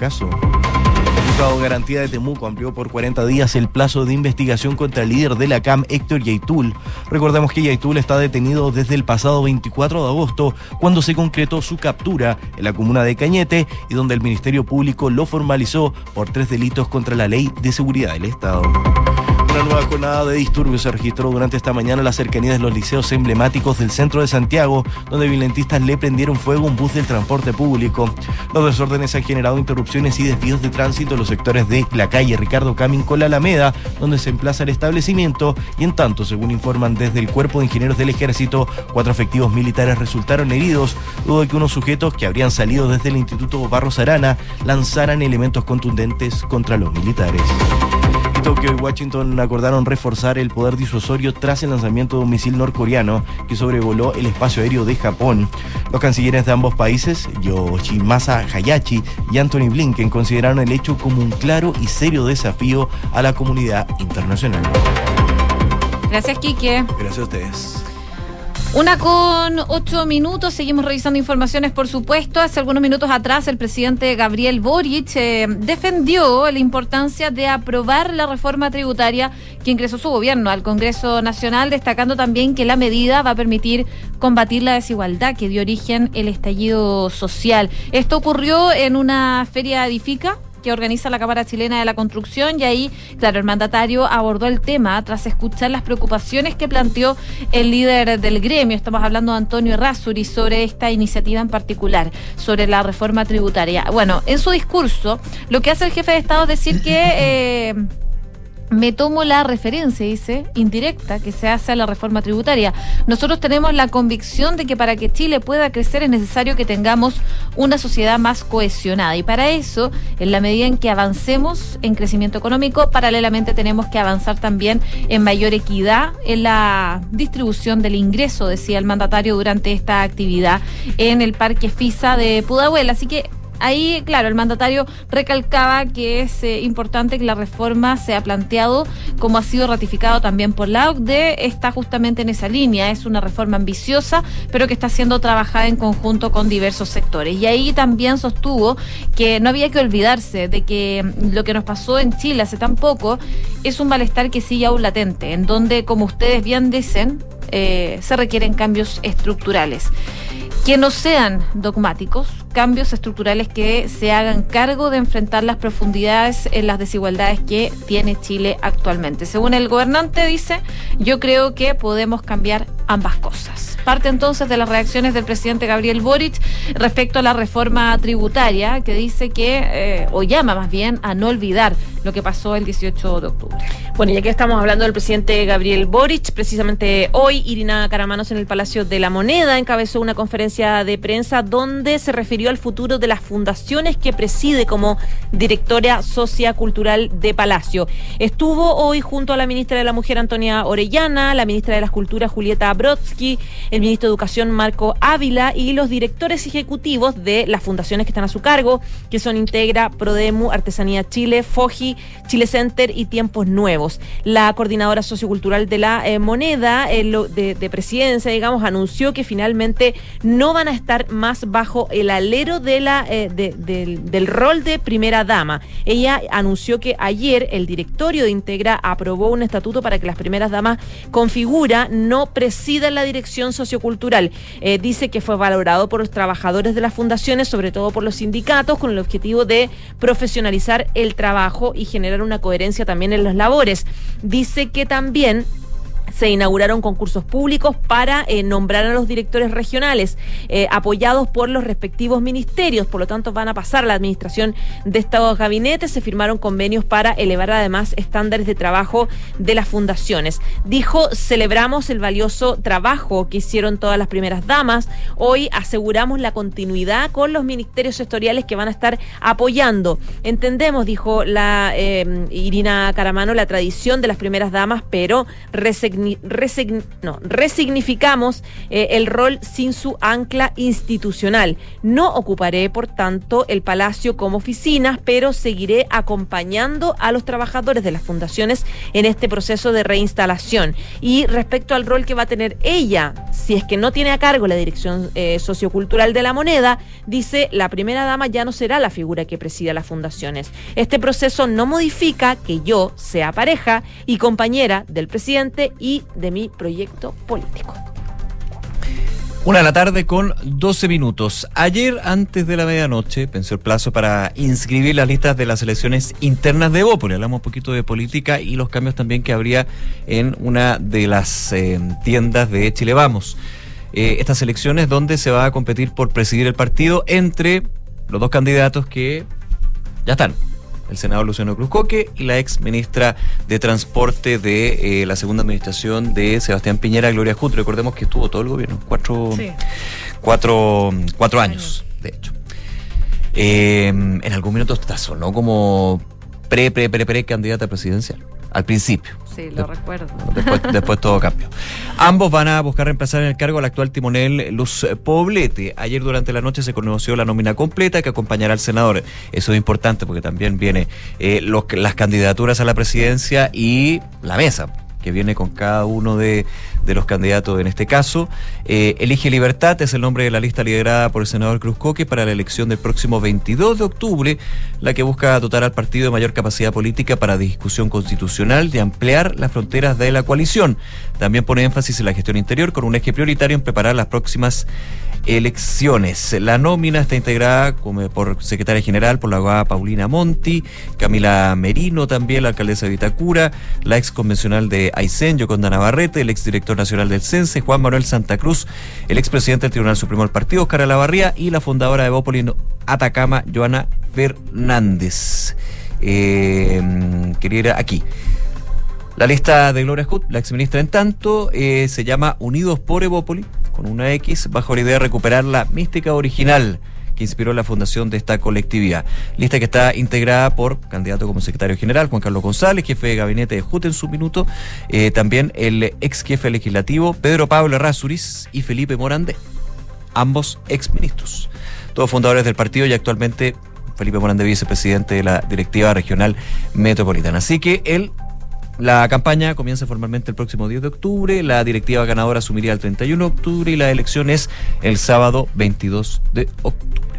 El juzgado Garantía de Temuco amplió por 40 días el plazo de investigación contra el líder de la CAM, Héctor Yaitul. Recordemos que Yaitul está detenido desde el pasado 24 de agosto, cuando se concretó su captura en la comuna de Cañete y donde el Ministerio Público lo formalizó por tres delitos contra la ley de seguridad del Estado. Una nueva jornada de disturbios se registró durante esta mañana en las cercanías de los liceos emblemáticos del centro de Santiago, donde violentistas le prendieron fuego un bus del transporte público. Los desórdenes han generado interrupciones y desvíos de tránsito en los sectores de la calle Ricardo Camin con la Alameda, donde se emplaza el establecimiento, y en tanto, según informan desde el Cuerpo de Ingenieros del Ejército, cuatro efectivos militares resultaron heridos, luego de que unos sujetos que habrían salido desde el Instituto Barros Arana lanzaran elementos contundentes contra los militares. Tokio y Washington acordaron reforzar el poder disuasorio tras el lanzamiento de un misil norcoreano que sobrevoló el espacio aéreo de Japón. Los cancilleres de ambos países, Yoshimasa Hayashi y Anthony Blinken, consideraron el hecho como un claro y serio desafío a la comunidad internacional. Gracias, Quique. Gracias a ustedes. Una con ocho minutos, seguimos revisando informaciones, por supuesto. Hace algunos minutos atrás, el presidente Gabriel Boric eh, defendió la importancia de aprobar la reforma tributaria que ingresó su gobierno al Congreso Nacional, destacando también que la medida va a permitir combatir la desigualdad que dio origen el estallido social. Esto ocurrió en una feria edifica que organiza la Cámara Chilena de la Construcción y ahí, claro, el mandatario abordó el tema tras escuchar las preocupaciones que planteó el líder del gremio, estamos hablando de Antonio Errázuri, sobre esta iniciativa en particular, sobre la reforma tributaria. Bueno, en su discurso, lo que hace el jefe de Estado es decir que... Eh, me tomo la referencia, dice, indirecta que se hace a la reforma tributaria. Nosotros tenemos la convicción de que para que Chile pueda crecer es necesario que tengamos una sociedad más cohesionada. Y para eso, en la medida en que avancemos en crecimiento económico, paralelamente tenemos que avanzar también en mayor equidad en la distribución del ingreso, decía el mandatario durante esta actividad en el Parque FISA de Pudahuel. Así que Ahí, claro, el mandatario recalcaba que es eh, importante que la reforma sea planteado, como ha sido ratificado también por la OCDE, está justamente en esa línea. Es una reforma ambiciosa, pero que está siendo trabajada en conjunto con diversos sectores. Y ahí también sostuvo que no había que olvidarse de que lo que nos pasó en Chile hace tan poco es un malestar que sigue aún latente, en donde, como ustedes bien dicen, eh, se requieren cambios estructurales que no sean dogmáticos, cambios estructurales que se hagan cargo de enfrentar las profundidades en las desigualdades que tiene Chile actualmente. Según el gobernante dice, yo creo que podemos cambiar ambas cosas. Parte entonces de las reacciones del presidente Gabriel Boric respecto a la reforma tributaria que dice que, eh, o llama más bien, a no olvidar lo que pasó el 18 de octubre. Bueno, ya que estamos hablando del presidente Gabriel Boric, precisamente hoy Irina Caramanos en el Palacio de la Moneda encabezó una conferencia de prensa donde se refirió al futuro de las fundaciones que preside como directora sociocultural de Palacio. Estuvo hoy junto a la ministra de la Mujer Antonia Orellana, la ministra de las Culturas Julieta Brodsky, el ministro de Educación Marco Ávila y los directores ejecutivos de las fundaciones que están a su cargo, que son Integra, Prodemu, Artesanía Chile, Foji, Chile Center y Tiempos Nuevos. La coordinadora sociocultural de la eh, moneda eh, de, presidencia, digamos, anunció que finalmente no van a estar más bajo el alero eh, del, rol de primera dama. Ella anunció que ayer el directorio de Integra aprobó un estatuto para que las primeras damas con figura no presidan la dirección sociocultural. dice que fue valorado por los trabajadores de las fundaciones, sobre todo por los sindicatos, con el objetivo de profesionalizar el trabajo y generar una coherencia también en las labores. Dice que también se inauguraron concursos públicos para eh, nombrar a los directores regionales, eh, apoyados por los respectivos ministerios. Por lo tanto, van a pasar la administración de estos gabinetes. Se firmaron convenios para elevar además estándares de trabajo de las fundaciones. Dijo, celebramos el valioso trabajo que hicieron todas las primeras damas. Hoy aseguramos la continuidad con los ministerios sectoriales que van a estar apoyando. Entendemos, dijo la eh, Irina Caramano, la tradición de las primeras damas, pero no, resignificamos eh, el rol sin su ancla institucional. No ocuparé, por tanto, el palacio como oficinas, pero seguiré acompañando a los trabajadores de las fundaciones en este proceso de reinstalación. Y respecto al rol que va a tener ella, si es que no tiene a cargo la dirección eh, sociocultural de la moneda, dice la primera dama ya no será la figura que presida las fundaciones. Este proceso no modifica que yo sea pareja y compañera del presidente y de mi proyecto político. Una de la tarde con 12 minutos. Ayer, antes de la medianoche, pensé el plazo para inscribir las listas de las elecciones internas de Bópoli. Hablamos un poquito de política y los cambios también que habría en una de las eh, tiendas de Chile Vamos. Eh, estas elecciones donde se va a competir por presidir el partido entre los dos candidatos que ya están el senador Luciano Cruzcoque y la ex ministra de Transporte de eh, la segunda administración de Sebastián Piñera, Gloria Jut. Recordemos que estuvo todo el gobierno, cuatro, cuatro, cuatro años, de hecho. Eh, en algún minuto sonó como pre, pre, pre, pre candidata presidencial, al principio. Sí, lo recuerdo. Después, todo cambió. Ambos van a buscar reemplazar en el cargo al actual timonel Luz Poblete. Ayer durante la noche se conoció la nómina completa que acompañará al senador. Eso es importante porque también viene eh, las candidaturas a la presidencia y la mesa que viene con cada uno de, de los candidatos en este caso. Eh, Elige Libertad es el nombre de la lista liderada por el senador Cruz Coque para la elección del próximo 22 de octubre, la que busca dotar al partido de mayor capacidad política para discusión constitucional y ampliar las fronteras de la coalición. También pone énfasis en la gestión interior con un eje prioritario en preparar las próximas elecciones. La nómina está integrada por secretaria general por la abogada Paulina Monti, Camila Merino también, la alcaldesa de Vitacura, la ex convencional de Aysén, Yoconda Navarrete, el ex director nacional del CENSE, Juan Manuel Santa Cruz, el ex presidente del Tribunal Supremo del Partido, Oscar Alavarría, y la fundadora de Bópoli Atacama, Joana Fernández. Eh, quería ir aquí. La lista de Gloria Scott, la exministra en tanto, eh, se llama Unidos por Evópoli, con una X, bajo la idea de recuperar la mística original que inspiró la fundación de esta colectividad. Lista que está integrada por candidato como secretario general, Juan Carlos González, jefe de gabinete de JUT en su minuto, eh, también el ex jefe legislativo Pedro Pablo Razuriz y Felipe Morandé, ambos ex ministros. Todos fundadores del partido y actualmente Felipe Morandé, vicepresidente de la directiva regional metropolitana. Así que él la campaña comienza formalmente el próximo 10 de octubre, la directiva ganadora asumiría el 31 de octubre y la elección es el sábado 22 de octubre.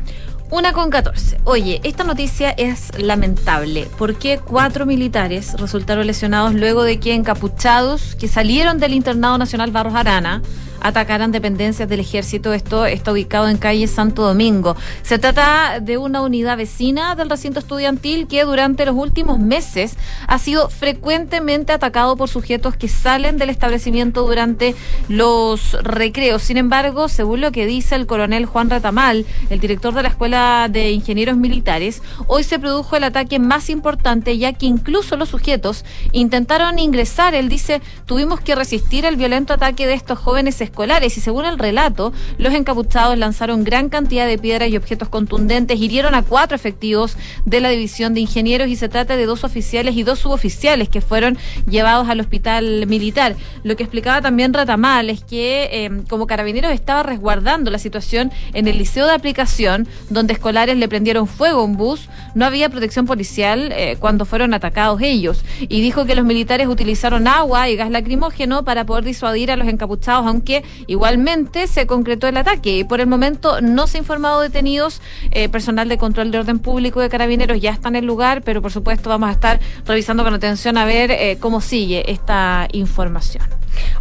Una con 14. Oye, esta noticia es lamentable porque cuatro militares resultaron lesionados luego de que encapuchados que salieron del Internado Nacional Barros Arana atacaran dependencias del ejército. Esto está ubicado en calle Santo Domingo. Se trata de una unidad vecina del recinto estudiantil que durante los últimos meses ha sido frecuentemente atacado por sujetos que salen del establecimiento durante los recreos. Sin embargo, según lo que dice el coronel Juan Ratamal, el director de la Escuela de Ingenieros Militares, hoy se produjo el ataque más importante ya que incluso los sujetos intentaron ingresar. Él dice, tuvimos que resistir el violento ataque de estos jóvenes escolares y según el relato, los encapuchados lanzaron gran cantidad de piedras y objetos contundentes, hirieron a cuatro efectivos de la División de Ingenieros y se trata de dos oficiales y dos suboficiales que fueron llevados al hospital militar. Lo que explicaba también Ratamal es que eh, como carabineros estaba resguardando la situación en el liceo de aplicación, donde escolares le prendieron fuego a un bus, no había protección policial eh, cuando fueron atacados ellos. Y dijo que los militares utilizaron agua y gas lacrimógeno para poder disuadir a los encapuchados, aunque igualmente se concretó el ataque. Y por el momento no se ha informado detenidos. Eh, personal de control de orden público de carabineros ya está en el lugar, pero por supuesto vamos a estar revisando con atención a ver eh, cómo sigue esta información.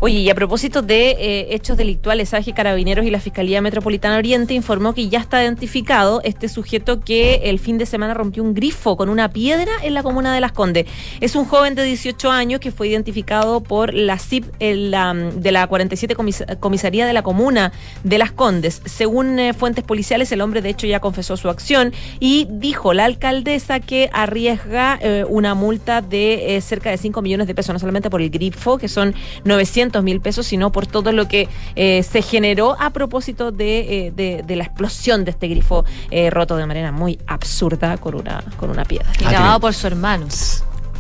Oye, y a propósito de hechos delictuales, ¿sabes que Carabineros y la Fiscalía Metropolitana Oriente informó que ya está identificado este sujeto que el fin de semana rompió un grifo con una piedra en la comuna de Las Condes? Es un joven de 18 años que fue identificado por la CIP de la 47 comis Comisaría de la Comuna de Las Condes. Según eh, fuentes policiales, el hombre de hecho ya confesó su acción y dijo la alcaldesa que arriesga eh, una multa de cerca de 5 millones de pesos, no solamente por el grifo, que son 900 mil pesos, sino por todo lo que eh, se generó a propósito eh, de, de, la explosión de este grifo eh, roto de manera muy absurda con una, con una piedra. Y grabado por su hermano.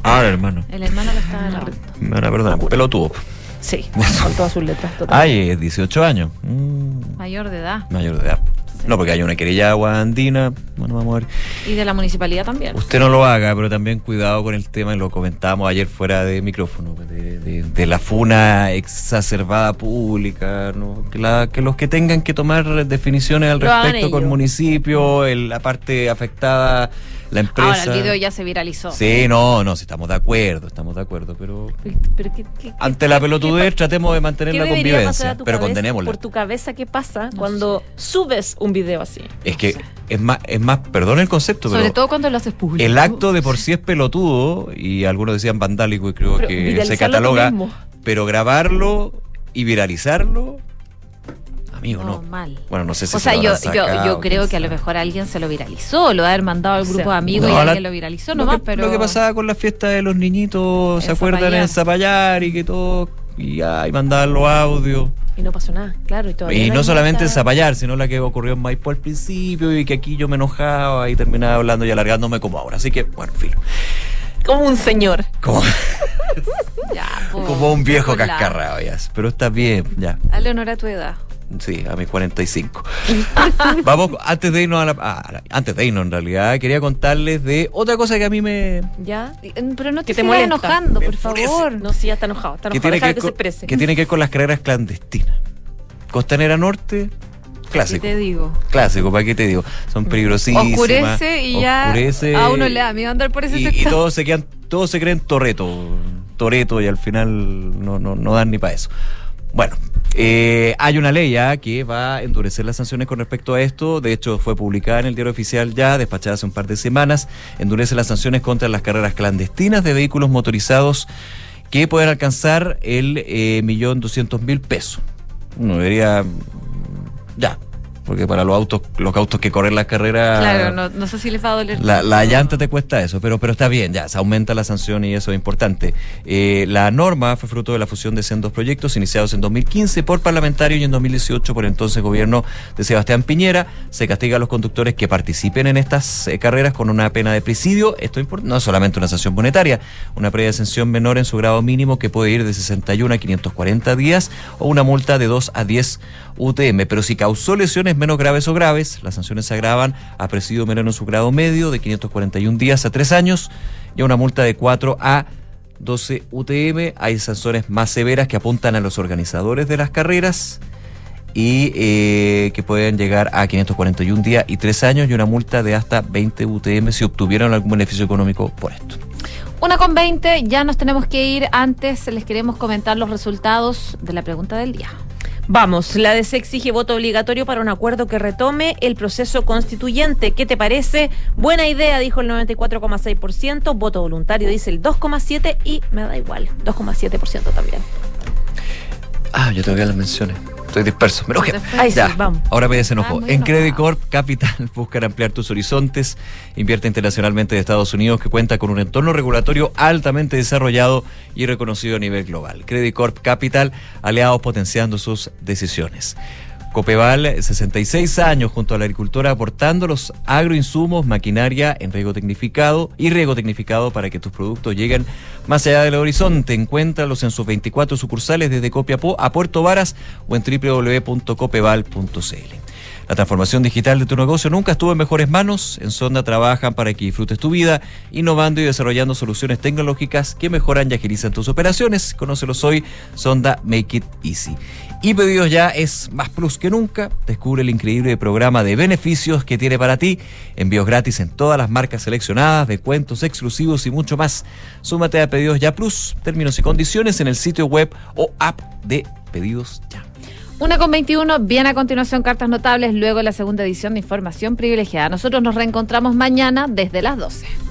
Ah, el hermano. El hermano lo estaba grabando. Me van a perdonar, pelotudo. Sí, con todas sus letras. Ay, es 18 años. Mm. Mayor de edad. Mayor de edad. No, porque hay una querella agua andina. Bueno, vamos a ver. Y de la municipalidad también. Usted no lo haga, pero también cuidado con el tema, y lo comentábamos ayer fuera de micrófono, de, de, de la funa exacerbada pública, ¿no? que, la, que los que tengan que tomar definiciones al respecto con el municipio, el, la parte afectada la empresa. Ahora el video ya se viralizó. Sí, no, no, sí, estamos de acuerdo, estamos de acuerdo, pero, pero ¿qué, qué, ante la pelotudez tratemos de mantener la convivencia, pero condenémosla. Por tu cabeza, ¿qué pasa no cuando sé. subes un video así? Es no que sé. es más, es más, perdón el concepto, Sobre pero todo cuando lo haces público. El acto de por sí es pelotudo y algunos decían vandálico y creo pero que se cataloga, pero grabarlo y viralizarlo amigo, no. no. Mal. Bueno, no sé si O sea, yo, yo, yo, creo que a lo mejor alguien se lo viralizó, lo ha haber mandado al grupo o sea, de amigos no, y alguien la, lo viralizó lo nomás, que, pero. Lo que pasaba con la fiesta de los niñitos, ¿se acuerdan? En Zapallar y que todo. Y, ah, y mandaban los audios. Y no pasó nada, claro. Y, y no, no solamente en Zapallar, sino la que ocurrió en Maipo al principio y que aquí yo me enojaba y terminaba hablando y alargándome como ahora. Así que, bueno, filo. Como un señor. Como, ya, po, como un viejo cascarrado, ya. Pero está bien, ya. Dale honor a tu edad. Sí, a mis 45. Vamos, antes de irnos a la, a la- Antes de irnos, en realidad, quería contarles de otra cosa que a mí me. ¿Ya? Pero no te Que te sigas enojando, por favor. No, sí, ya está enojado. Está que enojado. tiene que, ver que se con, que tiene que ver con las carreras clandestinas. Costanera Norte, ¿Qué clásico. te digo? Clásico, ¿para qué te digo? Son peligrosísimas. Oscurece y ya oscurece, a uno le da miedo andar por ese y, y sector. todos se quedan, todos se creen Toreto, Toreto y al final no, no, no dan ni para eso. Bueno, eh, hay una ley ya que va a endurecer las sanciones con respecto a esto. De hecho, fue publicada en el diario oficial ya, despachada hace un par de semanas. Endurece las sanciones contra las carreras clandestinas de vehículos motorizados que pueden alcanzar el eh, millón doscientos mil pesos. Uno debería ya, porque para los autos, los autos que corren las carreras Claro, no, no sé si les va a doler. la, la llanta te cuesta eso, pero, pero está bien, ya, se aumenta la sanción y eso es importante. Eh, la norma fue fruto de la fusión de sendos proyectos iniciados en 2015 por parlamentarios y en 2018 por entonces gobierno de Sebastián Piñera. Se castiga a los conductores que participen en estas eh, carreras con una pena de presidio. Esto no es solamente una sanción monetaria, una previa sanción menor en su grado mínimo que puede ir de 61 a 540 días o una multa de 2 a 10 UTM. Pero si causó lesiones menos graves o graves, las sanciones se agravan a presidio menor en su grado medio de 541 días a 3 años y a una multa de 4 a 12 UTM. Hay sanciones más severas que apuntan a los organizadores de las carreras y eh, que pueden llegar a 541 días y 3 años y una multa de hasta 20 UTM si obtuvieron algún beneficio económico por esto. Una con 20, ya nos tenemos que ir. Antes les queremos comentar los resultados de la pregunta del día. Vamos, la DC exige voto obligatorio para un acuerdo que retome el proceso constituyente. ¿Qué te parece? Buena idea, dijo el 94,6%. Voto voluntario, dice el 2,7% y me da igual, 2,7% también. Ah, yo tengo que las menciones. Estoy disperso. Me enojé. Ay, sí, vamos. Ahora me desenojó. Ah, muy en enojado. Credit Corp Capital buscan ampliar tus horizontes. Invierte internacionalmente de Estados Unidos que cuenta con un entorno regulatorio altamente desarrollado y reconocido a nivel global. Credit Corp Capital, aliados potenciando sus decisiones. Copeval, 66 años junto a la agricultora aportando los agroinsumos, maquinaria en riego tecnificado y riego tecnificado para que tus productos lleguen más allá del horizonte. Encuéntralos en sus 24 sucursales desde Copiapó a Puerto Varas o en www.copeval.cl. La transformación digital de tu negocio nunca estuvo en mejores manos. En Sonda trabajan para que disfrutes tu vida, innovando y desarrollando soluciones tecnológicas que mejoran y agilizan tus operaciones. Conócelos hoy, Sonda Make It Easy. Y pedidos ya es más plus que nunca. Descubre el increíble programa de beneficios que tiene para ti. Envíos gratis en todas las marcas seleccionadas, descuentos exclusivos y mucho más. Súmate a Pedidos Ya Plus. Términos y condiciones en el sitio web o app de Pedidos Ya. Una con 21, bien a continuación cartas notables, luego la segunda edición de Información Privilegiada. Nosotros nos reencontramos mañana desde las 12.